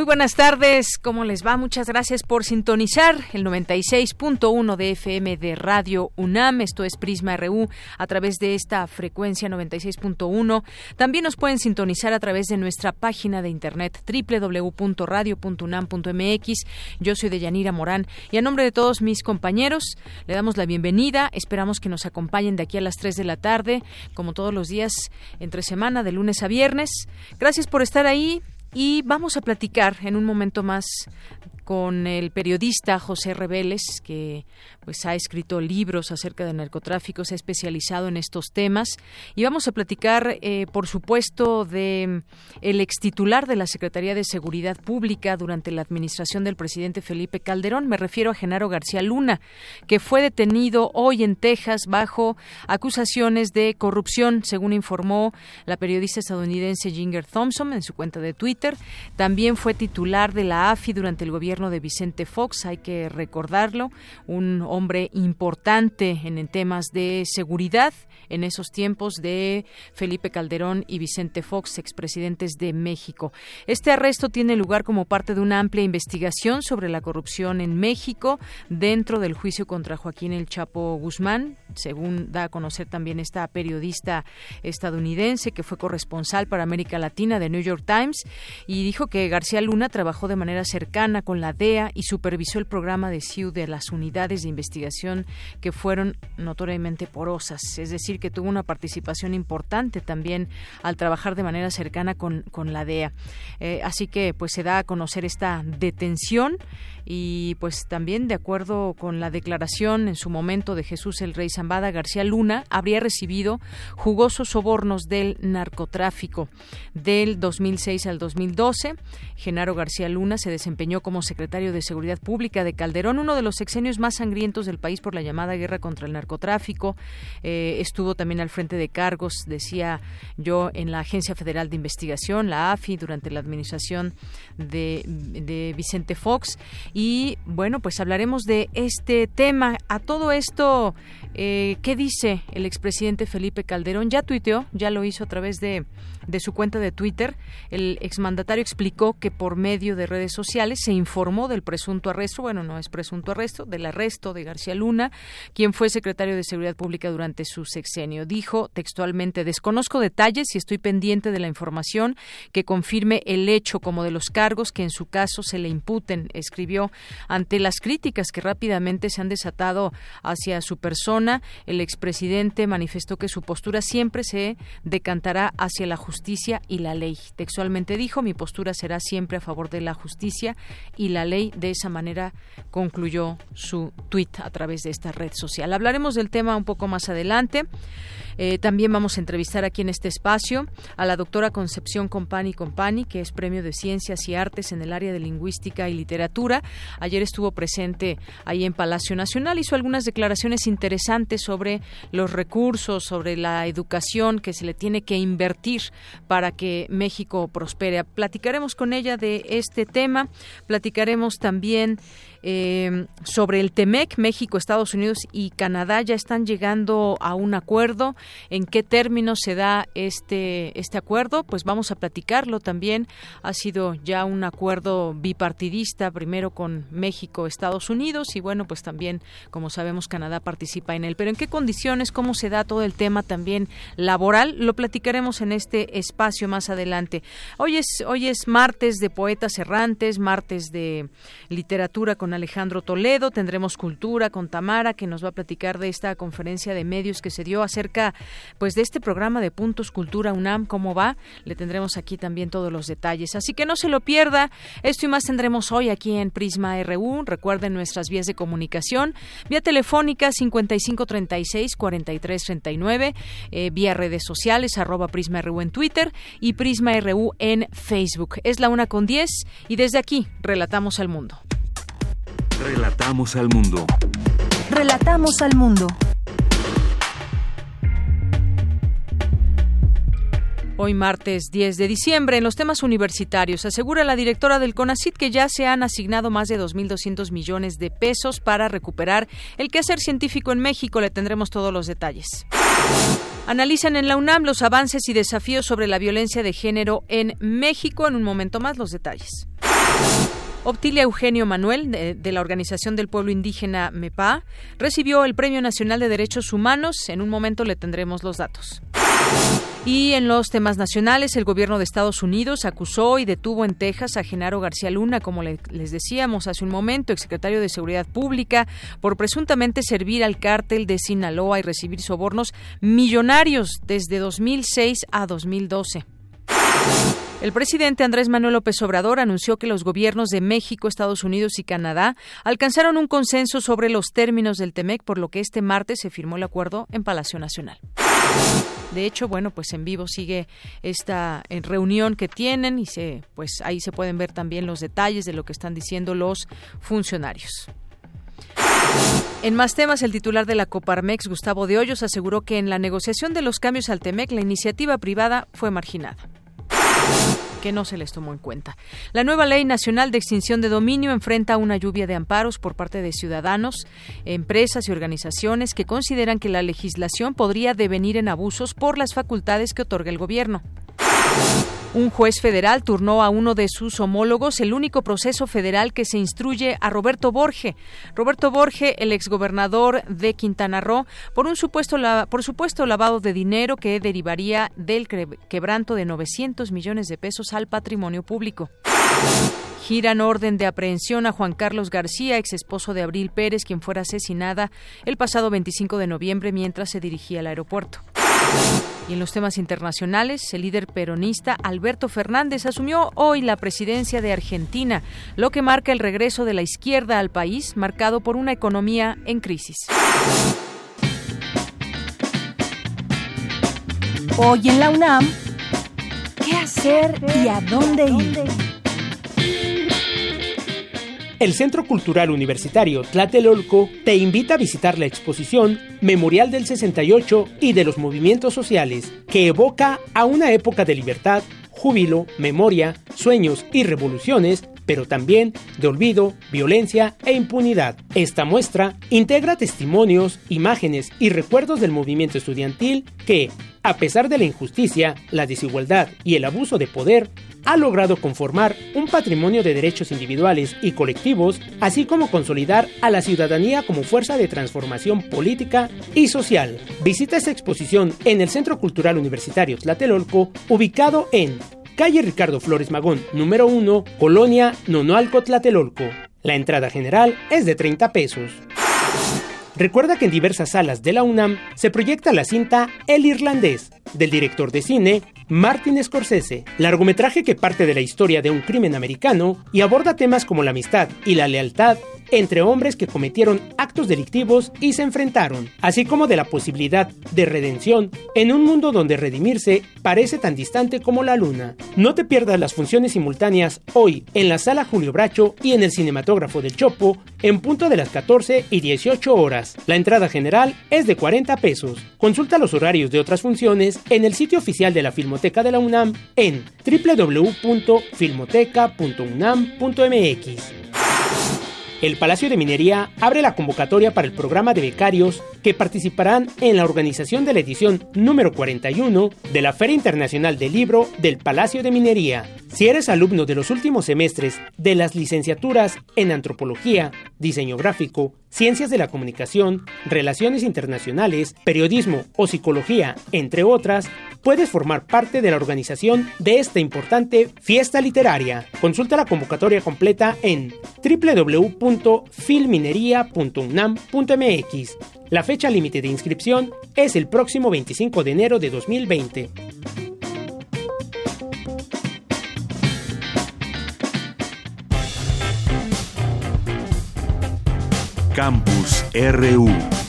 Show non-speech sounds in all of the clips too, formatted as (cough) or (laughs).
Muy buenas tardes, ¿cómo les va? Muchas gracias por sintonizar el 96.1 de FM de Radio UNAM. Esto es Prisma RU a través de esta frecuencia 96.1. También nos pueden sintonizar a través de nuestra página de internet www.radio.unam.mx. Yo soy Deyanira Morán y a nombre de todos mis compañeros le damos la bienvenida. Esperamos que nos acompañen de aquí a las 3 de la tarde, como todos los días entre semana, de lunes a viernes. Gracias por estar ahí. Y vamos a platicar en un momento más con el periodista José Reveles, que pues ha escrito libros acerca de narcotráfico, se ha especializado en estos temas y vamos a platicar, eh, por supuesto, de el extitular de la Secretaría de Seguridad Pública durante la administración del presidente Felipe Calderón. Me refiero a Genaro García Luna, que fue detenido hoy en Texas bajo acusaciones de corrupción, según informó la periodista estadounidense Ginger Thompson en su cuenta de Twitter. También fue titular de la AFI durante el gobierno de Vicente Fox, hay que recordarlo, un hombre importante en, temas de seguridad en esos tiempos de Felipe Calderón y Vicente Fox, expresidentes de México. Este arresto tiene lugar como parte de una amplia investigación sobre la corrupción en México dentro del juicio contra Joaquín El Chapo Guzmán, según da a conocer también esta periodista estadounidense que fue corresponsal para América Latina de New York Times y dijo que García Luna trabajó de manera cercana con la DEA y supervisó el programa de CIU de las unidades de investigación que fueron notoriamente porosas, es decir, que tuvo una participación importante también al trabajar de manera cercana con, con la DEA. Eh, así que pues se da a conocer esta detención y pues también de acuerdo con la declaración en su momento de Jesús el Rey Zambada García Luna habría recibido jugosos sobornos del narcotráfico del 2006 al 2012. Genaro García Luna se desempeñó como secretario de Seguridad Pública de Calderón, uno de los sexenios más sangrientos del país por la llamada guerra contra el narcotráfico. Eh, estuvo también al frente de cargos, decía yo, en la Agencia Federal de Investigación, la AFI, durante la administración de, Vicente Fox bueno, pues hablaremos de este tema. A todo esto, eh, ¿qué dice el expresidente Felipe Calderón? Ya tuiteó, ya lo hizo a través de, de su cuenta de Twitter. El exmandatario explicó que por medio de redes sociales se informó del presunto arresto, bueno, no es presunto arresto, del arresto de García Luna, quien fue secretario de Seguridad Pública durante su sexenio. Dijo textualmente, desconozco detalles y estoy pendiente de la información que confirme el hecho como de los cargos que en su caso se le imputen, escribió ante las críticas que rápidamente se han desatado hacia su persona. El expresidente manifestó que su postura siempre se decantará hacia la justicia y la ley. Textualmente dijo, mi postura será siempre a favor de la justicia y la ley. De esa manera concluyó su tuit a través de esta red social. Hablaremos del tema un poco más adelante. Eh, también vamos a entrevistar aquí en este espacio a la doctora Concepción Compani Compani, que es Premio de Ciencias y Artes en el área de Lingüística y Literatura. Ayer estuvo presente ahí en Palacio Nacional, hizo algunas declaraciones interesantes sobre los recursos, sobre la educación que se le tiene que invertir para que México prospere. Platicaremos con ella de este tema, platicaremos también eh, sobre el TEMEC, México, Estados Unidos y Canadá ya están llegando a un acuerdo. ¿En qué términos se da este, este acuerdo? Pues vamos a platicarlo también. Ha sido ya un acuerdo bipartidista, primero con México, Estados Unidos y bueno, pues también, como sabemos, Canadá participa en él. Pero ¿en qué condiciones? ¿Cómo se da todo el tema también laboral? Lo platicaremos en este espacio más adelante. Hoy es, hoy es martes de poetas errantes, martes de literatura con Alejandro Toledo, tendremos cultura con Tamara, que nos va a platicar de esta conferencia de medios que se dio acerca pues de este programa de Puntos Cultura UNAM, cómo va. Le tendremos aquí también todos los detalles. Así que no se lo pierda. Esto y más tendremos hoy aquí en Prisma RU. Recuerden nuestras vías de comunicación. Vía telefónica 5536 4339, eh, vía redes sociales arroba Prisma RU en Twitter y Prisma RU en Facebook. Es la una con 10 y desde aquí relatamos al mundo. Relatamos al mundo. Relatamos al mundo. Hoy martes 10 de diciembre, en los temas universitarios, asegura la directora del CONACIT que ya se han asignado más de 2.200 millones de pesos para recuperar el quehacer científico en México. Le tendremos todos los detalles. Analizan en la UNAM los avances y desafíos sobre la violencia de género en México. En un momento más los detalles. Optilia Eugenio Manuel, de, la Organización del Pueblo Indígena MEPA, recibió el Premio Nacional de Derechos Humanos. En un momento le tendremos los datos. Y en los temas nacionales, el gobierno de Estados Unidos acusó y detuvo en Texas a Genaro García Luna, como le, les decíamos hace un momento, exsecretario de Seguridad Pública, por presuntamente servir al cártel de Sinaloa y recibir sobornos millonarios desde 2006 a 2012. El presidente Andrés Manuel López Obrador anunció que los gobiernos de México, Estados Unidos y Canadá alcanzaron un consenso sobre los términos del TEMEC, por lo que este martes se firmó el acuerdo en Palacio Nacional. De hecho, bueno, pues en vivo sigue esta eh, reunión que tienen y se, pues ahí se pueden ver también los detalles de lo que están diciendo los funcionarios. En más temas, el titular de la Coparmex, Gustavo de Hoyos, aseguró que en la negociación de los cambios al TEMEC la iniciativa privada fue marginada que no se les tomó en cuenta. La nueva Ley Nacional de Extinción de Dominio enfrenta una lluvia de amparos por parte de ciudadanos, empresas y organizaciones que consideran que la legislación podría devenir en abusos por las facultades que otorga el gobierno. Un juez federal turnó a uno de sus homólogos el único proceso federal que se instruye a Roberto Borge. Roberto Borge, el exgobernador de Quintana Roo, por un supuesto, lavado de dinero que derivaría del quebranto de 900 millones de pesos al patrimonio público. Giran orden de aprehensión a Juan Carlos García, ex esposo de Abril Pérez, quien fuera asesinada el pasado 25 de noviembre mientras se dirigía al aeropuerto. Y en los temas internacionales, el líder peronista Alberto Fernández asumió hoy la presidencia de Argentina, lo que marca el regreso de la izquierda al país, marcado por una economía en crisis. Hoy en la UNAM, ¿qué hacer y a dónde ir? El Centro Cultural Universitario Tlatelolco te invita a visitar la exposición Memorial del 68 y de los movimientos sociales, que evoca a una época de libertad, júbilo, memoria, sueños y revoluciones pero también de olvido, violencia e impunidad. Esta muestra integra testimonios, imágenes y recuerdos del movimiento estudiantil que, a pesar de la injusticia, la desigualdad y el abuso de poder, ha logrado conformar un patrimonio de derechos individuales y colectivos, así como consolidar a la ciudadanía como fuerza de transformación política y social. Visita esta exposición en el Centro Cultural Universitario Tlatelolco, ubicado en calle Ricardo Flores Magón, número 1, Colonia Nonoalco Tlatelolco. La entrada general es de 30 pesos. Recuerda que en diversas salas de la UNAM se proyecta la cinta El Irlandés, del director de cine Martin Scorsese, largometraje que parte de la historia de un crimen americano y aborda temas como la amistad y la lealtad entre hombres que cometieron actos delictivos y se enfrentaron, así como de la posibilidad de redención en un mundo donde redimirse parece tan distante como la luna. No te pierdas las funciones simultáneas hoy en la sala Julio Bracho y en el cinematógrafo del Chopo en punto de las 14 y 18 horas. La entrada general es de 40 pesos. Consulta los horarios de otras funciones en el sitio oficial de la Filmoteca de la UNAM en www.filmoteca.unam.mx. El Palacio de Minería abre la convocatoria para el programa de becarios que participarán en la organización de la edición número 41 de la Feria Internacional del Libro del Palacio de Minería. Si eres alumno de los últimos semestres de las licenciaturas en Antropología, Diseño Gráfico, Ciencias de la Comunicación, Relaciones Internacionales, Periodismo o Psicología, entre otras, puedes formar parte de la organización de esta importante fiesta literaria. Consulta la convocatoria completa en www.filminería.unam.mx. La fecha límite de inscripción es el próximo 25 de enero de 2020. Campus RU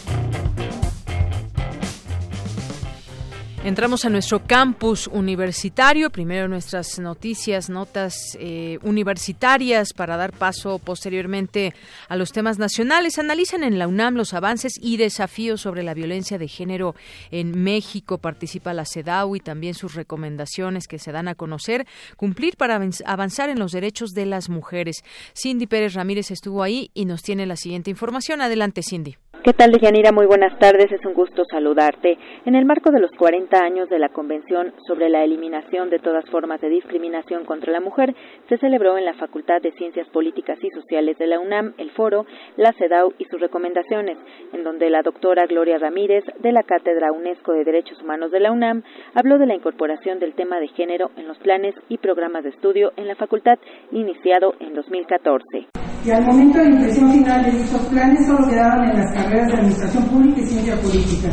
Entramos a nuestro campus universitario, primero nuestras noticias, notas eh, universitarias para dar paso posteriormente a los temas nacionales. Analizan en la UNAM los avances y desafíos sobre la violencia de género en México. Participa la CEDAW y también sus recomendaciones que se dan a conocer. Cumplir para avanzar en los derechos de las mujeres. Cindy Pérez Ramírez estuvo ahí y nos tiene la siguiente información. Adelante, Cindy. ¿Qué tal, Deyanira? Muy buenas tardes. Es un gusto saludarte. En el marco de los 40 años de la Convención sobre la Eliminación de todas formas de discriminación contra la mujer, se celebró en la Facultad de Ciencias Políticas y Sociales de la UNAM el foro La CEDAW y sus recomendaciones, en donde la doctora Gloria Ramírez, de la Cátedra UNESCO de Derechos Humanos de la UNAM, habló de la incorporación del tema de género en los planes y programas de estudio en la facultad, iniciado en 2014 y al momento de la impresión final de dichos planes solo quedaban en las carreras de Administración Pública y Ciencia Política.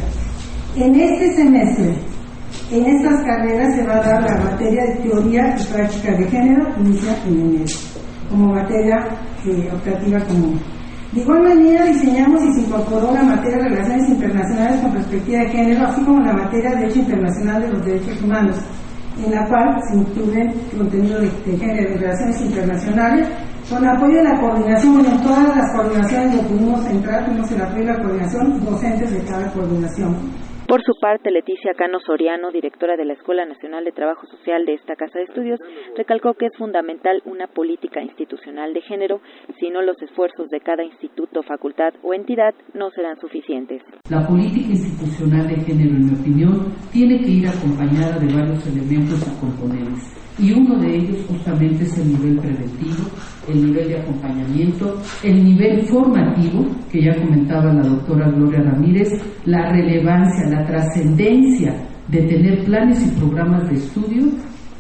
En este semestre, en estas carreras se va a dar la materia de Teoría y Práctica de Género, inicia en enero, como materia eh, operativa común. De igual manera, diseñamos y se incorporó la materia de Relaciones Internacionales con perspectiva de género, así como la materia de Derecho Internacional de los Derechos Humanos, en la cual se incluye contenido de, de género y relaciones internacionales, con apoyo de la coordinación, bueno, todas las coordinaciones lo pudimos entrar, tuvimos el apoyo de la coordinación, docentes de cada coordinación. Por su parte, Leticia Cano Soriano, directora de la Escuela Nacional de Trabajo Social de esta Casa de Estudios, recalcó que es fundamental una política institucional de género, si no los esfuerzos de cada instituto, facultad o entidad no serán suficientes. La política institucional de género, en mi opinión, tiene que ir acompañada de varios elementos y componentes y uno de ellos justamente es el nivel preventivo, el nivel de acompañamiento, el nivel formativo, que ya comentaba la doctora Gloria Ramírez, la relevancia, la trascendencia de tener planes y programas de estudio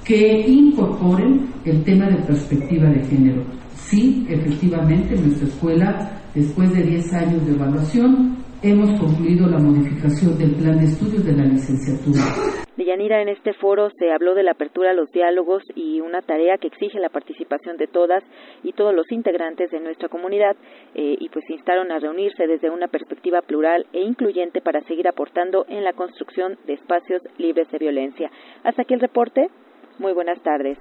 que incorporen el tema de perspectiva de género. Sí, efectivamente, en nuestra escuela, después de 10 años de evaluación, hemos concluido la modificación del plan de estudios de la licenciatura. Deyanira, en este foro se habló de la apertura a los diálogos y una tarea que exige la participación de todas y todos los integrantes de nuestra comunidad eh, y pues instaron a reunirse desde una perspectiva plural e incluyente para seguir aportando en la construcción de espacios libres de violencia. Hasta aquí el reporte. Muy buenas tardes.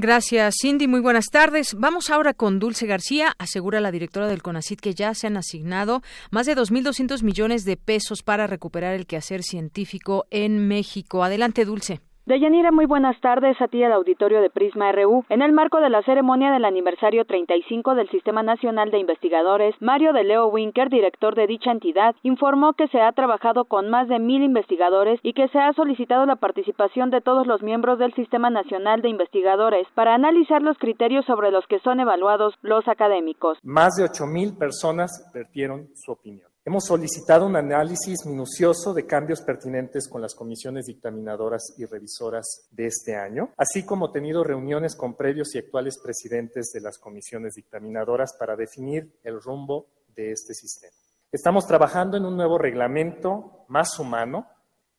Gracias, Cindy. Muy buenas tardes. Vamos ahora con Dulce García. Asegura la directora del CONACIT que ya se han asignado más de 2.200 millones de pesos para recuperar el quehacer científico en México. Adelante, Dulce. Deyanira, muy buenas tardes a ti al auditorio de Prisma RU. En el marco de la ceremonia del aniversario 35 del Sistema Nacional de Investigadores, Mario de Leo Winker, director de dicha entidad, informó que se ha trabajado con más de mil investigadores y que se ha solicitado la participación de todos los miembros del Sistema Nacional de Investigadores para analizar los criterios sobre los que son evaluados los académicos. Más de ocho mil personas vertieron su opinión. Hemos solicitado un análisis minucioso de cambios pertinentes con las comisiones dictaminadoras y revisoras de este año, así como tenido reuniones con previos y actuales presidentes de las comisiones dictaminadoras para definir el rumbo de este sistema. Estamos trabajando en un nuevo reglamento más humano,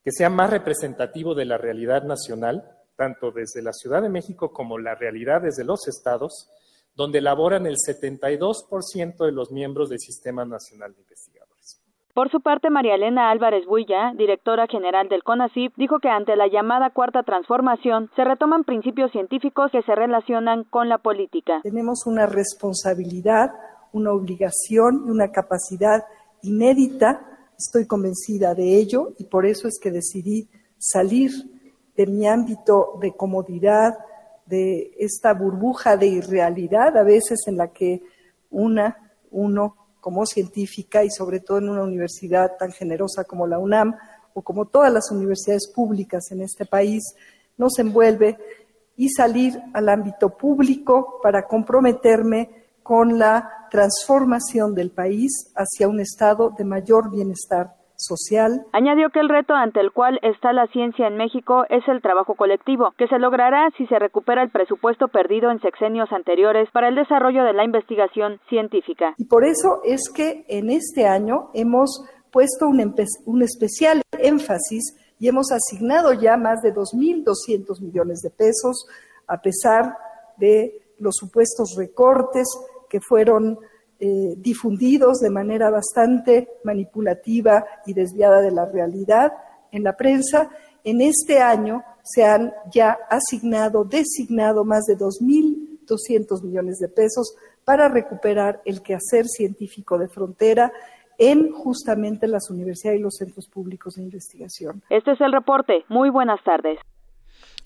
que sea más representativo de la realidad nacional, tanto desde la Ciudad de México como la realidad desde los estados, donde laboran el 72% de los miembros del Sistema Nacional de Investigación. Por su parte, María Elena Álvarez Builla, directora general del CONACYT, dijo que ante la llamada cuarta transformación se retoman principios científicos que se relacionan con la política. Tenemos una responsabilidad, una obligación y una capacidad inédita, estoy convencida de ello y por eso es que decidí salir de mi ámbito de comodidad, de esta burbuja de irrealidad a veces en la que una, uno como científica y sobre todo en una universidad tan generosa como la UNAM o como todas las universidades públicas en este país, nos envuelve y salir al ámbito público para comprometerme con la transformación del país hacia un estado de mayor bienestar social. Añadió que el reto ante el cual está la ciencia en México es el trabajo colectivo, que se logrará si se recupera el presupuesto perdido en sexenios anteriores para el desarrollo de la investigación científica. Y por eso es que en este año hemos puesto un, un especial énfasis y hemos asignado ya más de 2.200 millones de pesos, a pesar de los supuestos recortes que fueron eh, difundidos de manera bastante manipulativa y desviada de la realidad en la prensa. En este año se han ya asignado, designado más de 2.200 millones de pesos para recuperar el quehacer científico de frontera en justamente las universidades y los centros públicos de investigación. Este es el reporte. Muy buenas tardes.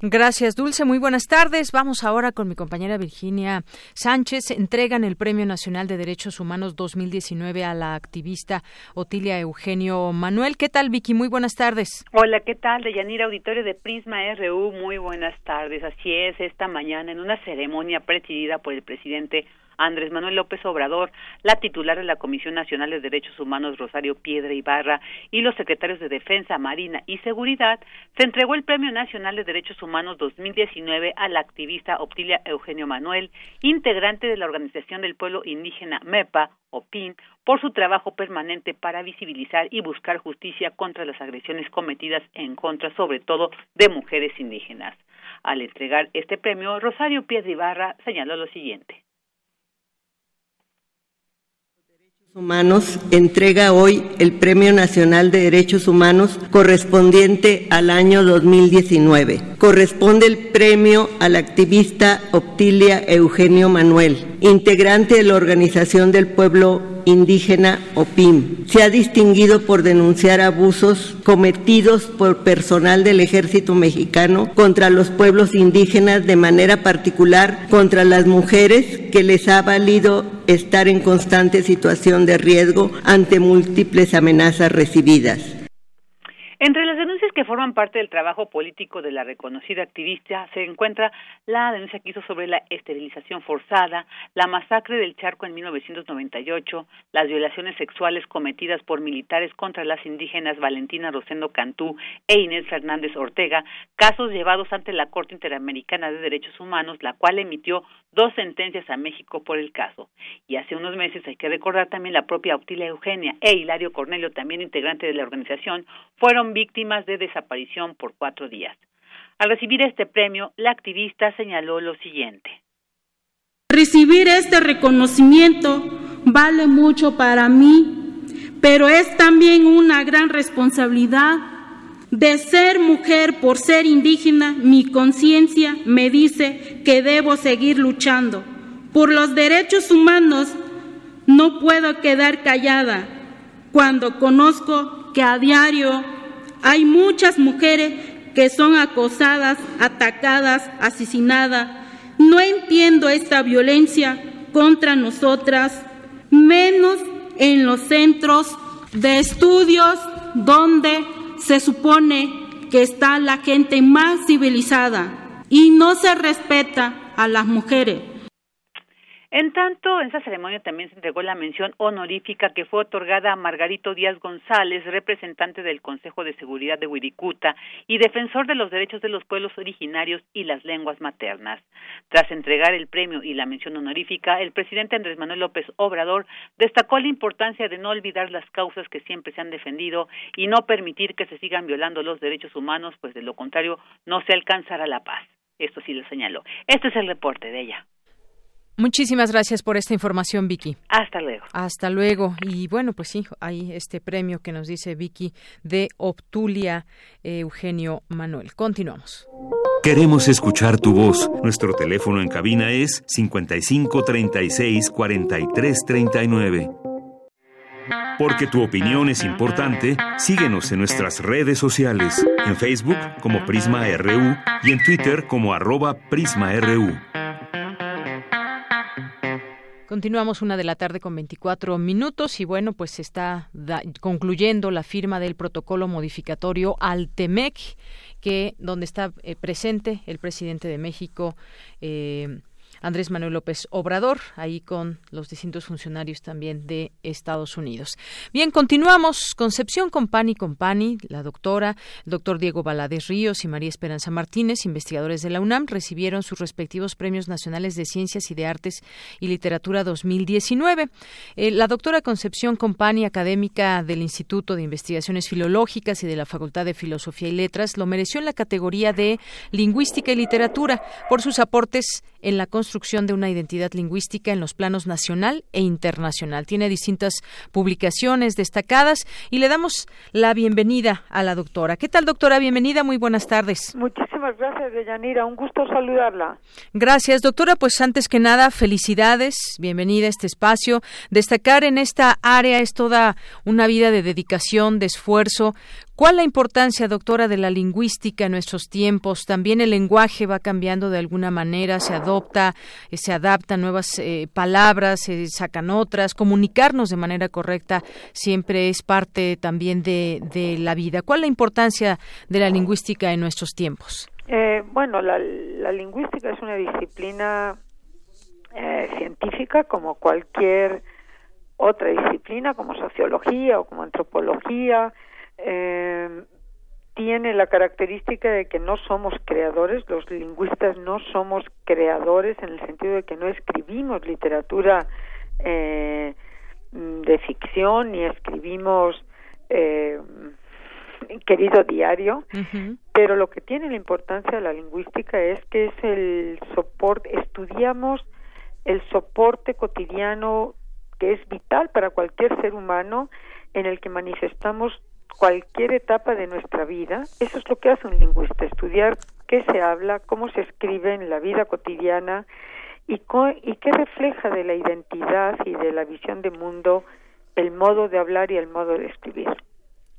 Gracias, Dulce. Muy buenas tardes. Vamos ahora con mi compañera Virginia Sánchez. Entregan el Premio Nacional de Derechos Humanos 2019 a la activista Otilia Eugenio Manuel. ¿Qué tal, Vicky? Muy buenas tardes. Hola, ¿qué tal? De Yanira Auditorio de Prisma RU. Muy buenas tardes. Así es, esta mañana en una ceremonia presidida por el presidente Andrés Manuel López Obrador, la titular de la Comisión Nacional de Derechos Humanos Rosario Piedra Ibarra y los secretarios de Defensa, Marina y Seguridad, se entregó el Premio Nacional de Derechos Humanos 2019 a la activista Optilia Eugenio Manuel, integrante de la Organización del Pueblo Indígena MEPA o PIN, por su trabajo permanente para visibilizar y buscar justicia contra las agresiones cometidas en contra, sobre todo, de mujeres indígenas. Al entregar este premio, Rosario Piedra Ibarra señaló lo siguiente. Humanos entrega hoy el Premio Nacional de Derechos Humanos correspondiente al año 2019. Corresponde el premio al activista Optilia Eugenio Manuel, integrante de la Organización del Pueblo indígena OPIM. Se ha distinguido por denunciar abusos cometidos por personal del ejército mexicano contra los pueblos indígenas, de manera particular contra las mujeres, que les ha valido estar en constante situación de riesgo ante múltiples amenazas recibidas. Que forman parte del trabajo político de la reconocida activista se encuentra la denuncia que hizo sobre la esterilización forzada, la masacre del Charco en 1998, las violaciones sexuales cometidas por militares contra las indígenas Valentina Rosendo Cantú e Inés Fernández Ortega, casos llevados ante la Corte Interamericana de Derechos Humanos, la cual emitió dos sentencias a México por el caso. Y hace unos meses, hay que recordar también la propia Octilia Eugenia e Hilario Cornelio, también integrante de la organización, fueron víctimas de desaparición por cuatro días. Al recibir este premio, la activista señaló lo siguiente. Recibir este reconocimiento vale mucho para mí, pero es también una gran responsabilidad de ser mujer por ser indígena. Mi conciencia me dice que debo seguir luchando. Por los derechos humanos no puedo quedar callada cuando conozco que a diario hay muchas mujeres que son acosadas, atacadas, asesinadas. No entiendo esta violencia contra nosotras, menos en los centros de estudios donde se supone que está la gente más civilizada y no se respeta a las mujeres. En tanto, en esa ceremonia también se entregó la mención honorífica que fue otorgada a Margarito Díaz González, representante del Consejo de Seguridad de Huiricuta y defensor de los derechos de los pueblos originarios y las lenguas maternas. Tras entregar el premio y la mención honorífica, el presidente Andrés Manuel López Obrador destacó la importancia de no olvidar las causas que siempre se han defendido y no permitir que se sigan violando los derechos humanos, pues de lo contrario no se alcanzará la paz. Esto sí lo señaló. Este es el reporte de ella. Muchísimas gracias por esta información, Vicky. Hasta luego. Hasta luego. Y bueno, pues sí, hay este premio que nos dice Vicky de Optulia Eugenio Manuel. Continuamos. Queremos escuchar tu voz. Nuestro teléfono en cabina es 55 36 43 39. Porque tu opinión es importante, síguenos en nuestras redes sociales, en Facebook como Prisma RU y en Twitter como arroba PrismaRU. Continuamos una de la tarde con 24 minutos y bueno, pues está concluyendo la firma del protocolo modificatorio al TEMEC, que donde está eh, presente el presidente de México. Eh, Andrés Manuel López Obrador, ahí con los distintos funcionarios también de Estados Unidos. Bien, continuamos. Concepción Compani Compani, la doctora, doctor Diego Valadez Ríos y María Esperanza Martínez, investigadores de la UNAM, recibieron sus respectivos premios nacionales de ciencias y de artes y literatura 2019. Eh, la doctora Concepción Compani, académica del Instituto de Investigaciones Filológicas y de la Facultad de Filosofía y Letras, lo mereció en la categoría de Lingüística y Literatura por sus aportes en la construcción de una identidad lingüística en los planos nacional e internacional. Tiene distintas publicaciones destacadas y le damos la bienvenida a la doctora. ¿Qué tal, doctora? Bienvenida, muy buenas tardes. Muchísimas gracias, Deyanira. Un gusto saludarla. Gracias, doctora. Pues antes que nada, felicidades. Bienvenida a este espacio. Destacar en esta área es toda una vida de dedicación, de esfuerzo. ¿Cuál la importancia, doctora, de la lingüística en nuestros tiempos? También el lenguaje va cambiando de alguna manera, se adopta, eh, se adaptan nuevas eh, palabras, se sacan otras. Comunicarnos de manera correcta siempre es parte también de, la vida. ¿Cuál la importancia de la lingüística en nuestros tiempos? Eh, bueno, la, lingüística es una disciplina científica como cualquier otra disciplina, como sociología o como antropología eh, tiene la característica de que no somos creadores, los lingüistas no somos creadores en el sentido de que no escribimos literatura eh, de ficción ni escribimos eh, querido diario, pero lo que tiene la importancia de la lingüística es que es el soporte, estudiamos el soporte cotidiano que es vital para cualquier ser humano en el que manifestamos cualquier etapa de nuestra vida. Eso es lo que hace un lingüista, estudiar qué se habla, cómo se escribe en la vida cotidiana y, y qué refleja de la identidad y de la visión de mundo el modo de hablar y el modo de escribir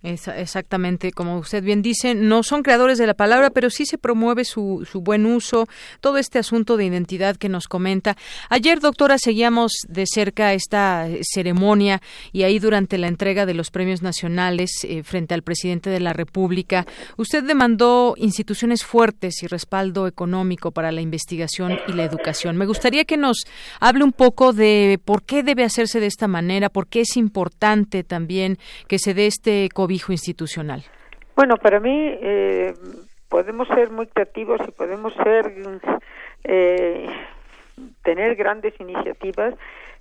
exactamente, como usted bien dice, no son creadores de la palabra, pero sí se promueve su, su buen uso, todo este asunto de identidad que nos comenta. Ayer, doctora, seguíamos de cerca esta ceremonia y ahí durante la entrega de los premios nacionales eh, frente al presidente de la República, usted demandó instituciones fuertes y respaldo económico para la investigación y la educación. Me gustaría que nos hable un poco de por qué debe hacerse de esta manera, por qué es importante también que se dé este COVID institucional? Bueno, para mí eh, podemos ser muy creativos y podemos ser eh, tener grandes iniciativas,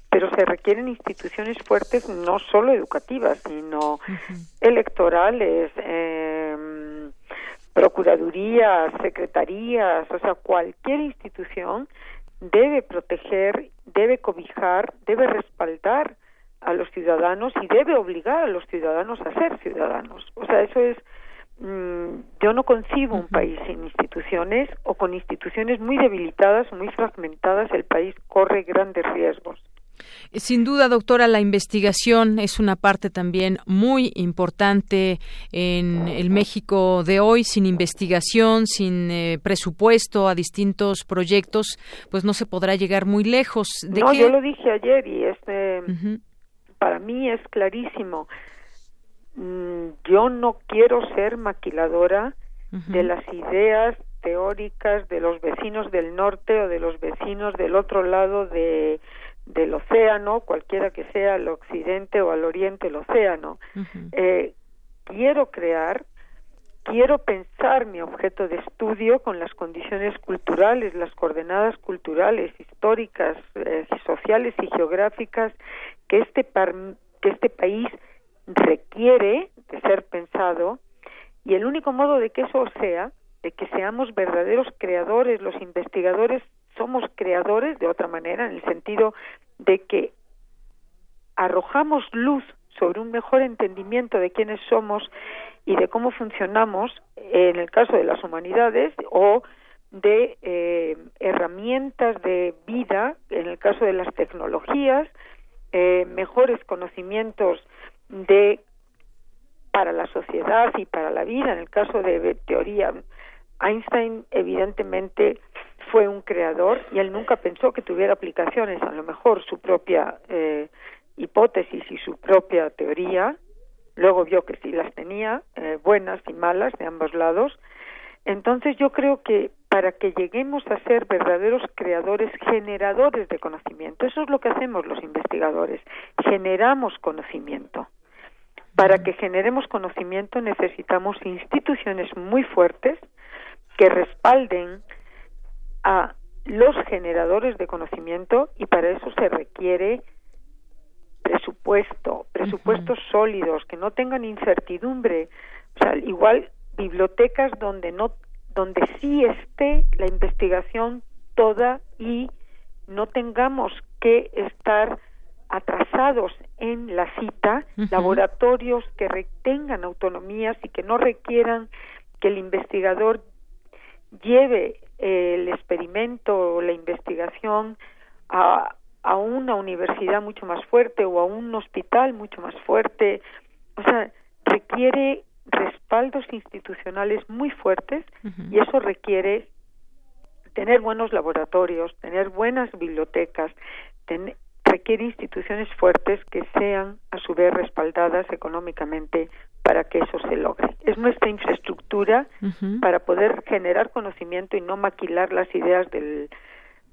pero se requieren instituciones fuertes no solo educativas, sino electorales, eh, procuradurías, secretarías, o sea, cualquier institución debe proteger, debe cobijar, debe respaldar a los ciudadanos y debe obligar a los ciudadanos a ser ciudadanos. O sea, eso es mm, yo no concibo un país sin instituciones o con instituciones muy debilitadas muy fragmentadas, el país corre grandes riesgos. Sin duda, doctora, la investigación es una parte también muy importante en el México de hoy. Sin investigación, sin eh, presupuesto a distintos proyectos, pues no se podrá llegar muy lejos. ¿De no, yo lo dije ayer y este para mí es clarísimo. Mm, yo no quiero ser maquiladora de las ideas teóricas de los vecinos del norte o de los vecinos del otro lado de, del océano, cualquiera que sea el occidente o al oriente el océano. eh, quiero crear, quiero pensar mi objeto de estudio con las condiciones culturales, las coordenadas culturales, históricas, eh, sociales y geográficas que este, que este país requiere de ser pensado y el único modo de que eso sea, de que seamos verdaderos creadores, los investigadores somos creadores de otra manera, en el sentido de que arrojamos luz sobre un mejor entendimiento de quiénes somos y de cómo funcionamos en el caso de las humanidades o de eh, herramientas de vida en el caso de las tecnologías eh, mejores conocimientos de para la sociedad y para la vida. En el caso de teoría, Einstein evidentemente fue un creador y él nunca pensó que tuviera aplicaciones, a lo mejor su propia eh, hipótesis y su propia teoría, luego vio que sí las tenía, eh, buenas y malas de ambos lados. Entonces yo creo que para que lleguemos a ser verdaderos creadores, generadores de conocimiento. Eso es lo que hacemos los investigadores, generamos conocimiento. Para que generemos conocimiento necesitamos instituciones muy fuertes que respalden a los generadores de conocimiento y para eso se requiere presupuesto, presupuestos sólidos, que no tengan incertidumbre. O sea, igual bibliotecas donde no donde sí esté la investigación toda y no tengamos que estar atrasados en la cita, laboratorios que tengan autonomías y que no requieran que el investigador lleve el experimento o la investigación a, a una universidad mucho más fuerte o a un hospital mucho más fuerte. O sea, requiere respaldos institucionales muy fuertes y eso requiere tener buenos laboratorios, tener buenas bibliotecas, requiere instituciones fuertes que sean a su vez respaldadas económicamente para que eso se logre. Es nuestra infraestructura para poder generar conocimiento y no maquilar las ideas del,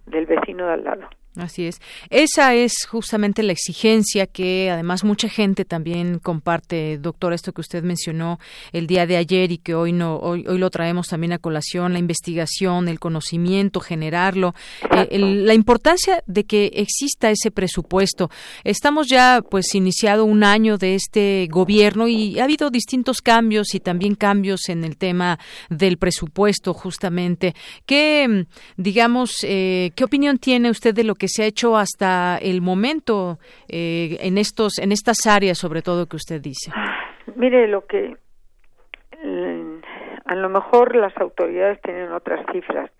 del vecino de al lado. Así es. Esa es justamente la exigencia que además mucha gente también comparte, doctor, esto que usted mencionó el día de ayer y que hoy no hoy, hoy lo traemos también a colación, la investigación, el conocimiento, generarlo, eh, la importancia de que exista ese presupuesto. Estamos ya pues iniciado un año de este gobierno y ha habido distintos cambios y también cambios en el tema del presupuesto justamente. ¿Qué digamos eh, qué opinión tiene usted de lo que se ha hecho hasta el momento eh, en estos en estas áreas sobre todo que usted dice mire lo que a lo mejor las autoridades tienen otras cifras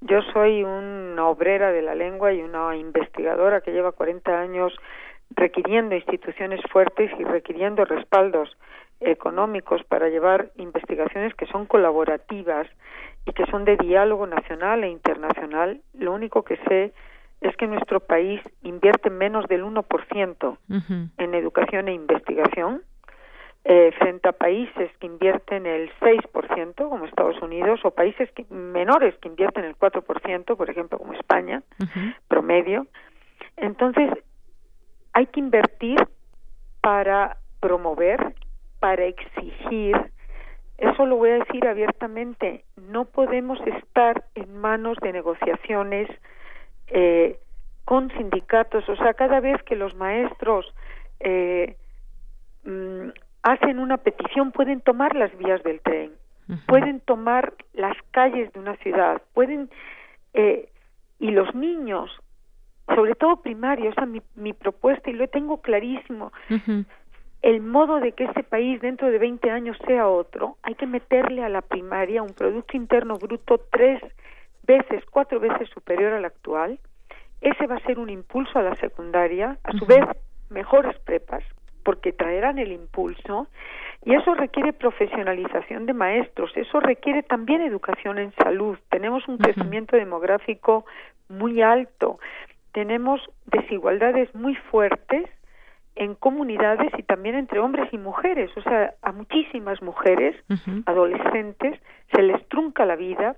yo soy una obrera de la lengua y una investigadora que lleva 40 años requiriendo instituciones fuertes y requiriendo respaldos económicos para llevar investigaciones que son colaborativas y que son de diálogo nacional e internacional. Lo único que sé es que nuestro país invierte menos del 1% en educación e investigación, eh, frente a países que invierten el 6%, como Estados Unidos, o países menores que invierten el 4%, por ejemplo, como España, promedio. Entonces, hay que invertir para promover, para exigir, eso lo voy a decir abiertamente, no podemos estar en manos de negociaciones eh, con sindicatos. O sea, cada vez que los maestros eh, mm, hacen una petición pueden tomar las vías del tren, pueden tomar las calles de una ciudad, pueden eh, y los niños, sobre todo primarios, o sea, mi, mi propuesta y lo tengo clarísimo. El modo de que este país dentro de 20 años sea otro, hay que meterle a la primaria un Producto Interno Bruto tres veces, cuatro veces superior al actual. Ese va a ser un impulso a la secundaria, a su vez mejores prepas, porque traerán el impulso, y eso requiere profesionalización de maestros, eso requiere también educación en salud. Tenemos un crecimiento demográfico muy alto, tenemos desigualdades muy fuertes en comunidades y también entre hombres y mujeres, o sea, a muchísimas mujeres, adolescentes, se les trunca la vida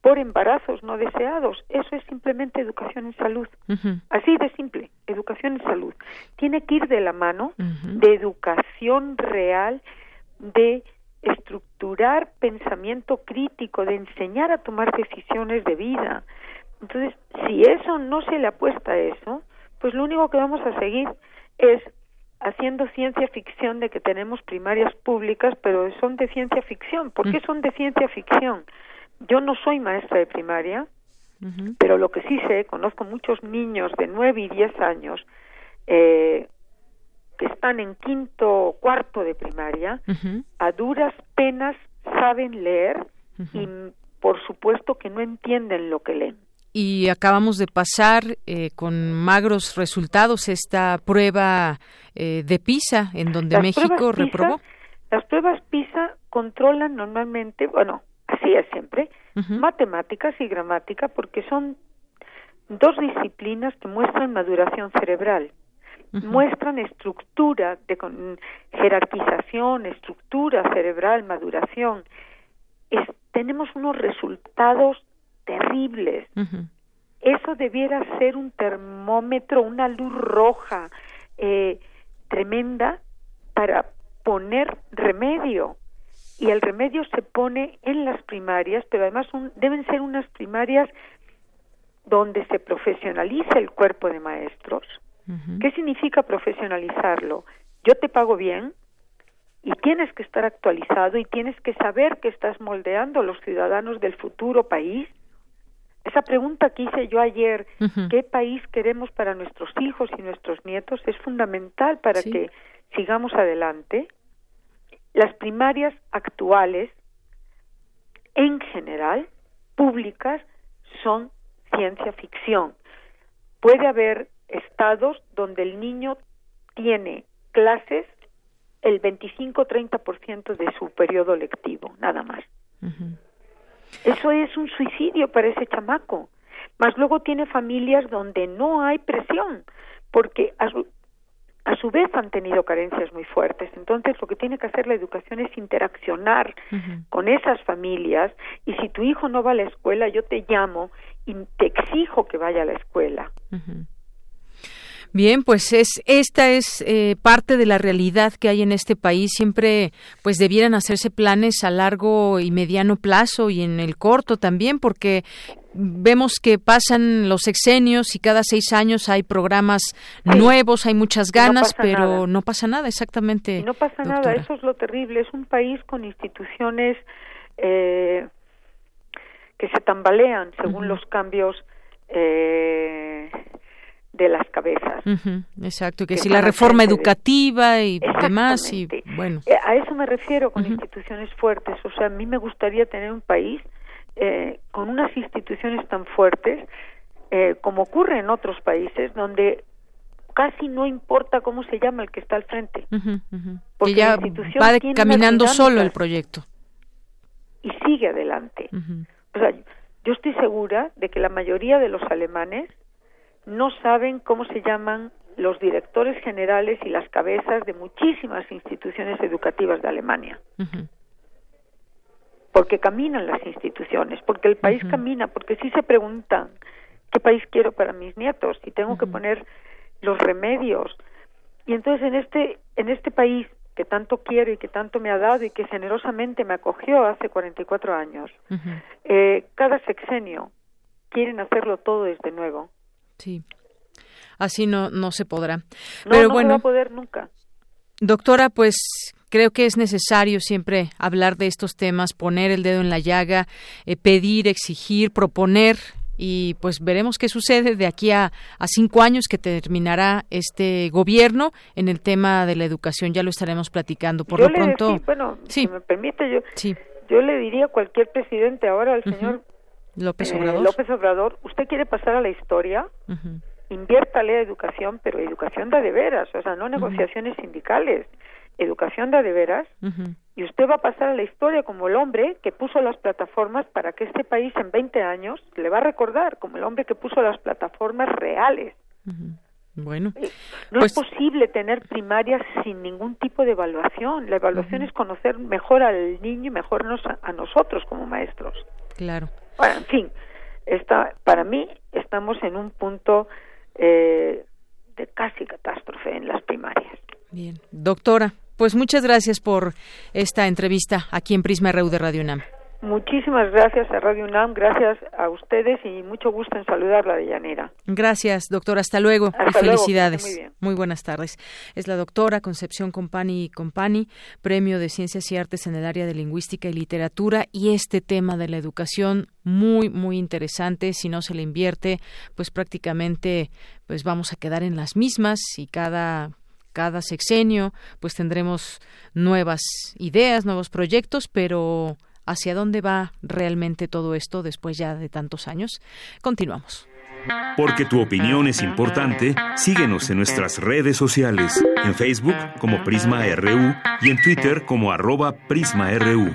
por embarazos no deseados. Eso es simplemente educación en salud. Así de simple, educación en salud. Tiene que ir de la mano de educación real, de estructurar pensamiento crítico, de enseñar a tomar decisiones de vida. Entonces, si eso no se le apuesta a eso, pues lo único que vamos a seguir es haciendo ciencia ficción de que tenemos primarias públicas, pero son de ciencia ficción. ¿Por qué son de ciencia ficción? Yo no soy maestra de primaria, pero lo que sí sé, conozco muchos niños de nueve y diez años eh, que están en quinto o cuarto de primaria, a duras penas saben leer y por supuesto que no entienden lo que leen. Y acabamos de pasar eh, con magros resultados esta prueba eh, de PISA, en donde México reprobó. Las pruebas PISA controlan normalmente, bueno, así es siempre, matemáticas y gramática, porque son dos disciplinas que muestran maduración cerebral, muestran estructura, de jerarquización, estructura cerebral, maduración. tenemos unos resultados terribles. Eso debiera ser un termómetro, una luz roja eh, tremenda para poner remedio. Y el remedio se pone en las primarias, pero además deben ser unas primarias donde se profesionalice el cuerpo de maestros. ¿Qué significa profesionalizarlo? Yo te pago bien y tienes que estar actualizado y tienes que saber que estás moldeando a los ciudadanos del futuro país. Esa pregunta que hice yo ayer, ¿qué país queremos para nuestros hijos y nuestros nietos? Es fundamental para que sigamos adelante. Las primarias actuales, en general, públicas, son ciencia ficción. Puede haber estados donde el niño tiene clases el 25-30% de su periodo lectivo, nada más. Eso es un suicidio para ese chamaco. Más luego tiene familias donde no hay presión, porque a su, vez han tenido carencias muy fuertes. Entonces, lo que tiene que hacer la educación es interaccionar con esas familias y si tu hijo no va a la escuela, yo te llamo y te exijo que vaya a la escuela. Bien, pues es esta es eh, parte de la realidad que hay en este país. Siempre, pues debieran hacerse planes a largo y mediano plazo y en el corto también, porque vemos que pasan los sexenios y cada seis años hay programas nuevos, hay muchas ganas, pero no pasa nada, exactamente. no pasa nada, eso es lo terrible. Es un país con instituciones eh, que se tambalean según los cambios. Eh, de las cabezas. Exacto, que, si la reforma educativa y demás y bueno. Eh, a eso me refiero con instituciones fuertes, o sea, a mí me gustaría tener un país eh, con unas instituciones tan fuertes eh, como ocurre en otros países donde casi no importa cómo se llama el que está al frente. Porque ya va caminando solo el proyecto. Y sigue adelante. O sea, yo estoy segura de que la mayoría de los alemanes no saben cómo se llaman los directores generales y las cabezas de muchísimas instituciones educativas de Alemania. Porque caminan las instituciones, porque el país camina, porque si se preguntan qué país quiero para mis nietos y tengo que poner los remedios. Y entonces en este en este país que tanto quiero y que tanto me ha dado y que generosamente me acogió hace 44 años, eh, cada sexenio quieren hacerlo todo desde nuevo Sí. Así no, no se podrá. No, Pero bueno, se va a poder nunca. Doctora, pues creo que es necesario siempre hablar de estos temas, poner el dedo en la llaga, eh, pedir, exigir, proponer y pues veremos qué sucede de aquí a, a, cinco años que terminará este gobierno en el tema de la educación. Ya lo estaremos platicando. Por lo pronto, bueno, si me permite, yo, yo le diría a cualquier presidente ahora al señor López eh, Obrador. López Obrador, ¿usted quiere pasar a la historia? Inviértale a educación, pero educación da de veras, o sea, no negociaciones sindicales, educación da de veras, y usted va a pasar a la historia como el hombre que puso las plataformas para que este país en 20 años le va a recordar como el hombre que puso las plataformas reales. Bueno, eh, no es pues posible tener primarias sin ningún tipo de evaluación. La evaluación es conocer mejor al niño y mejornos a nosotros como maestros. Claro. Bueno, en fin, está, para mí estamos en un punto eh, de casi catástrofe en las primarias. Bien, doctora, pues muchas gracias por esta entrevista aquí en Prisma RU de Radio UNAM. Muchísimas gracias a Radio UNAM, gracias a ustedes y mucho gusto en saludarla de Llanera. Gracias, doctora. Hasta luego y felicidades. muy, buenas tardes. Es la doctora Concepción Compani Compani, Premio de Ciencias y Artes en el área de Lingüística y Literatura y este tema de la educación muy muy interesante. Si no se le invierte, pues prácticamente pues vamos a quedar en las mismas y cada cada sexenio pues tendremos nuevas ideas, nuevos proyectos, pero hacia dónde va realmente todo esto después ya de tantos años. Continuamos. Porque tu opinión es importante, síguenos en nuestras redes sociales, en Facebook como Prisma RU y en Twitter como arroba PrismaRU.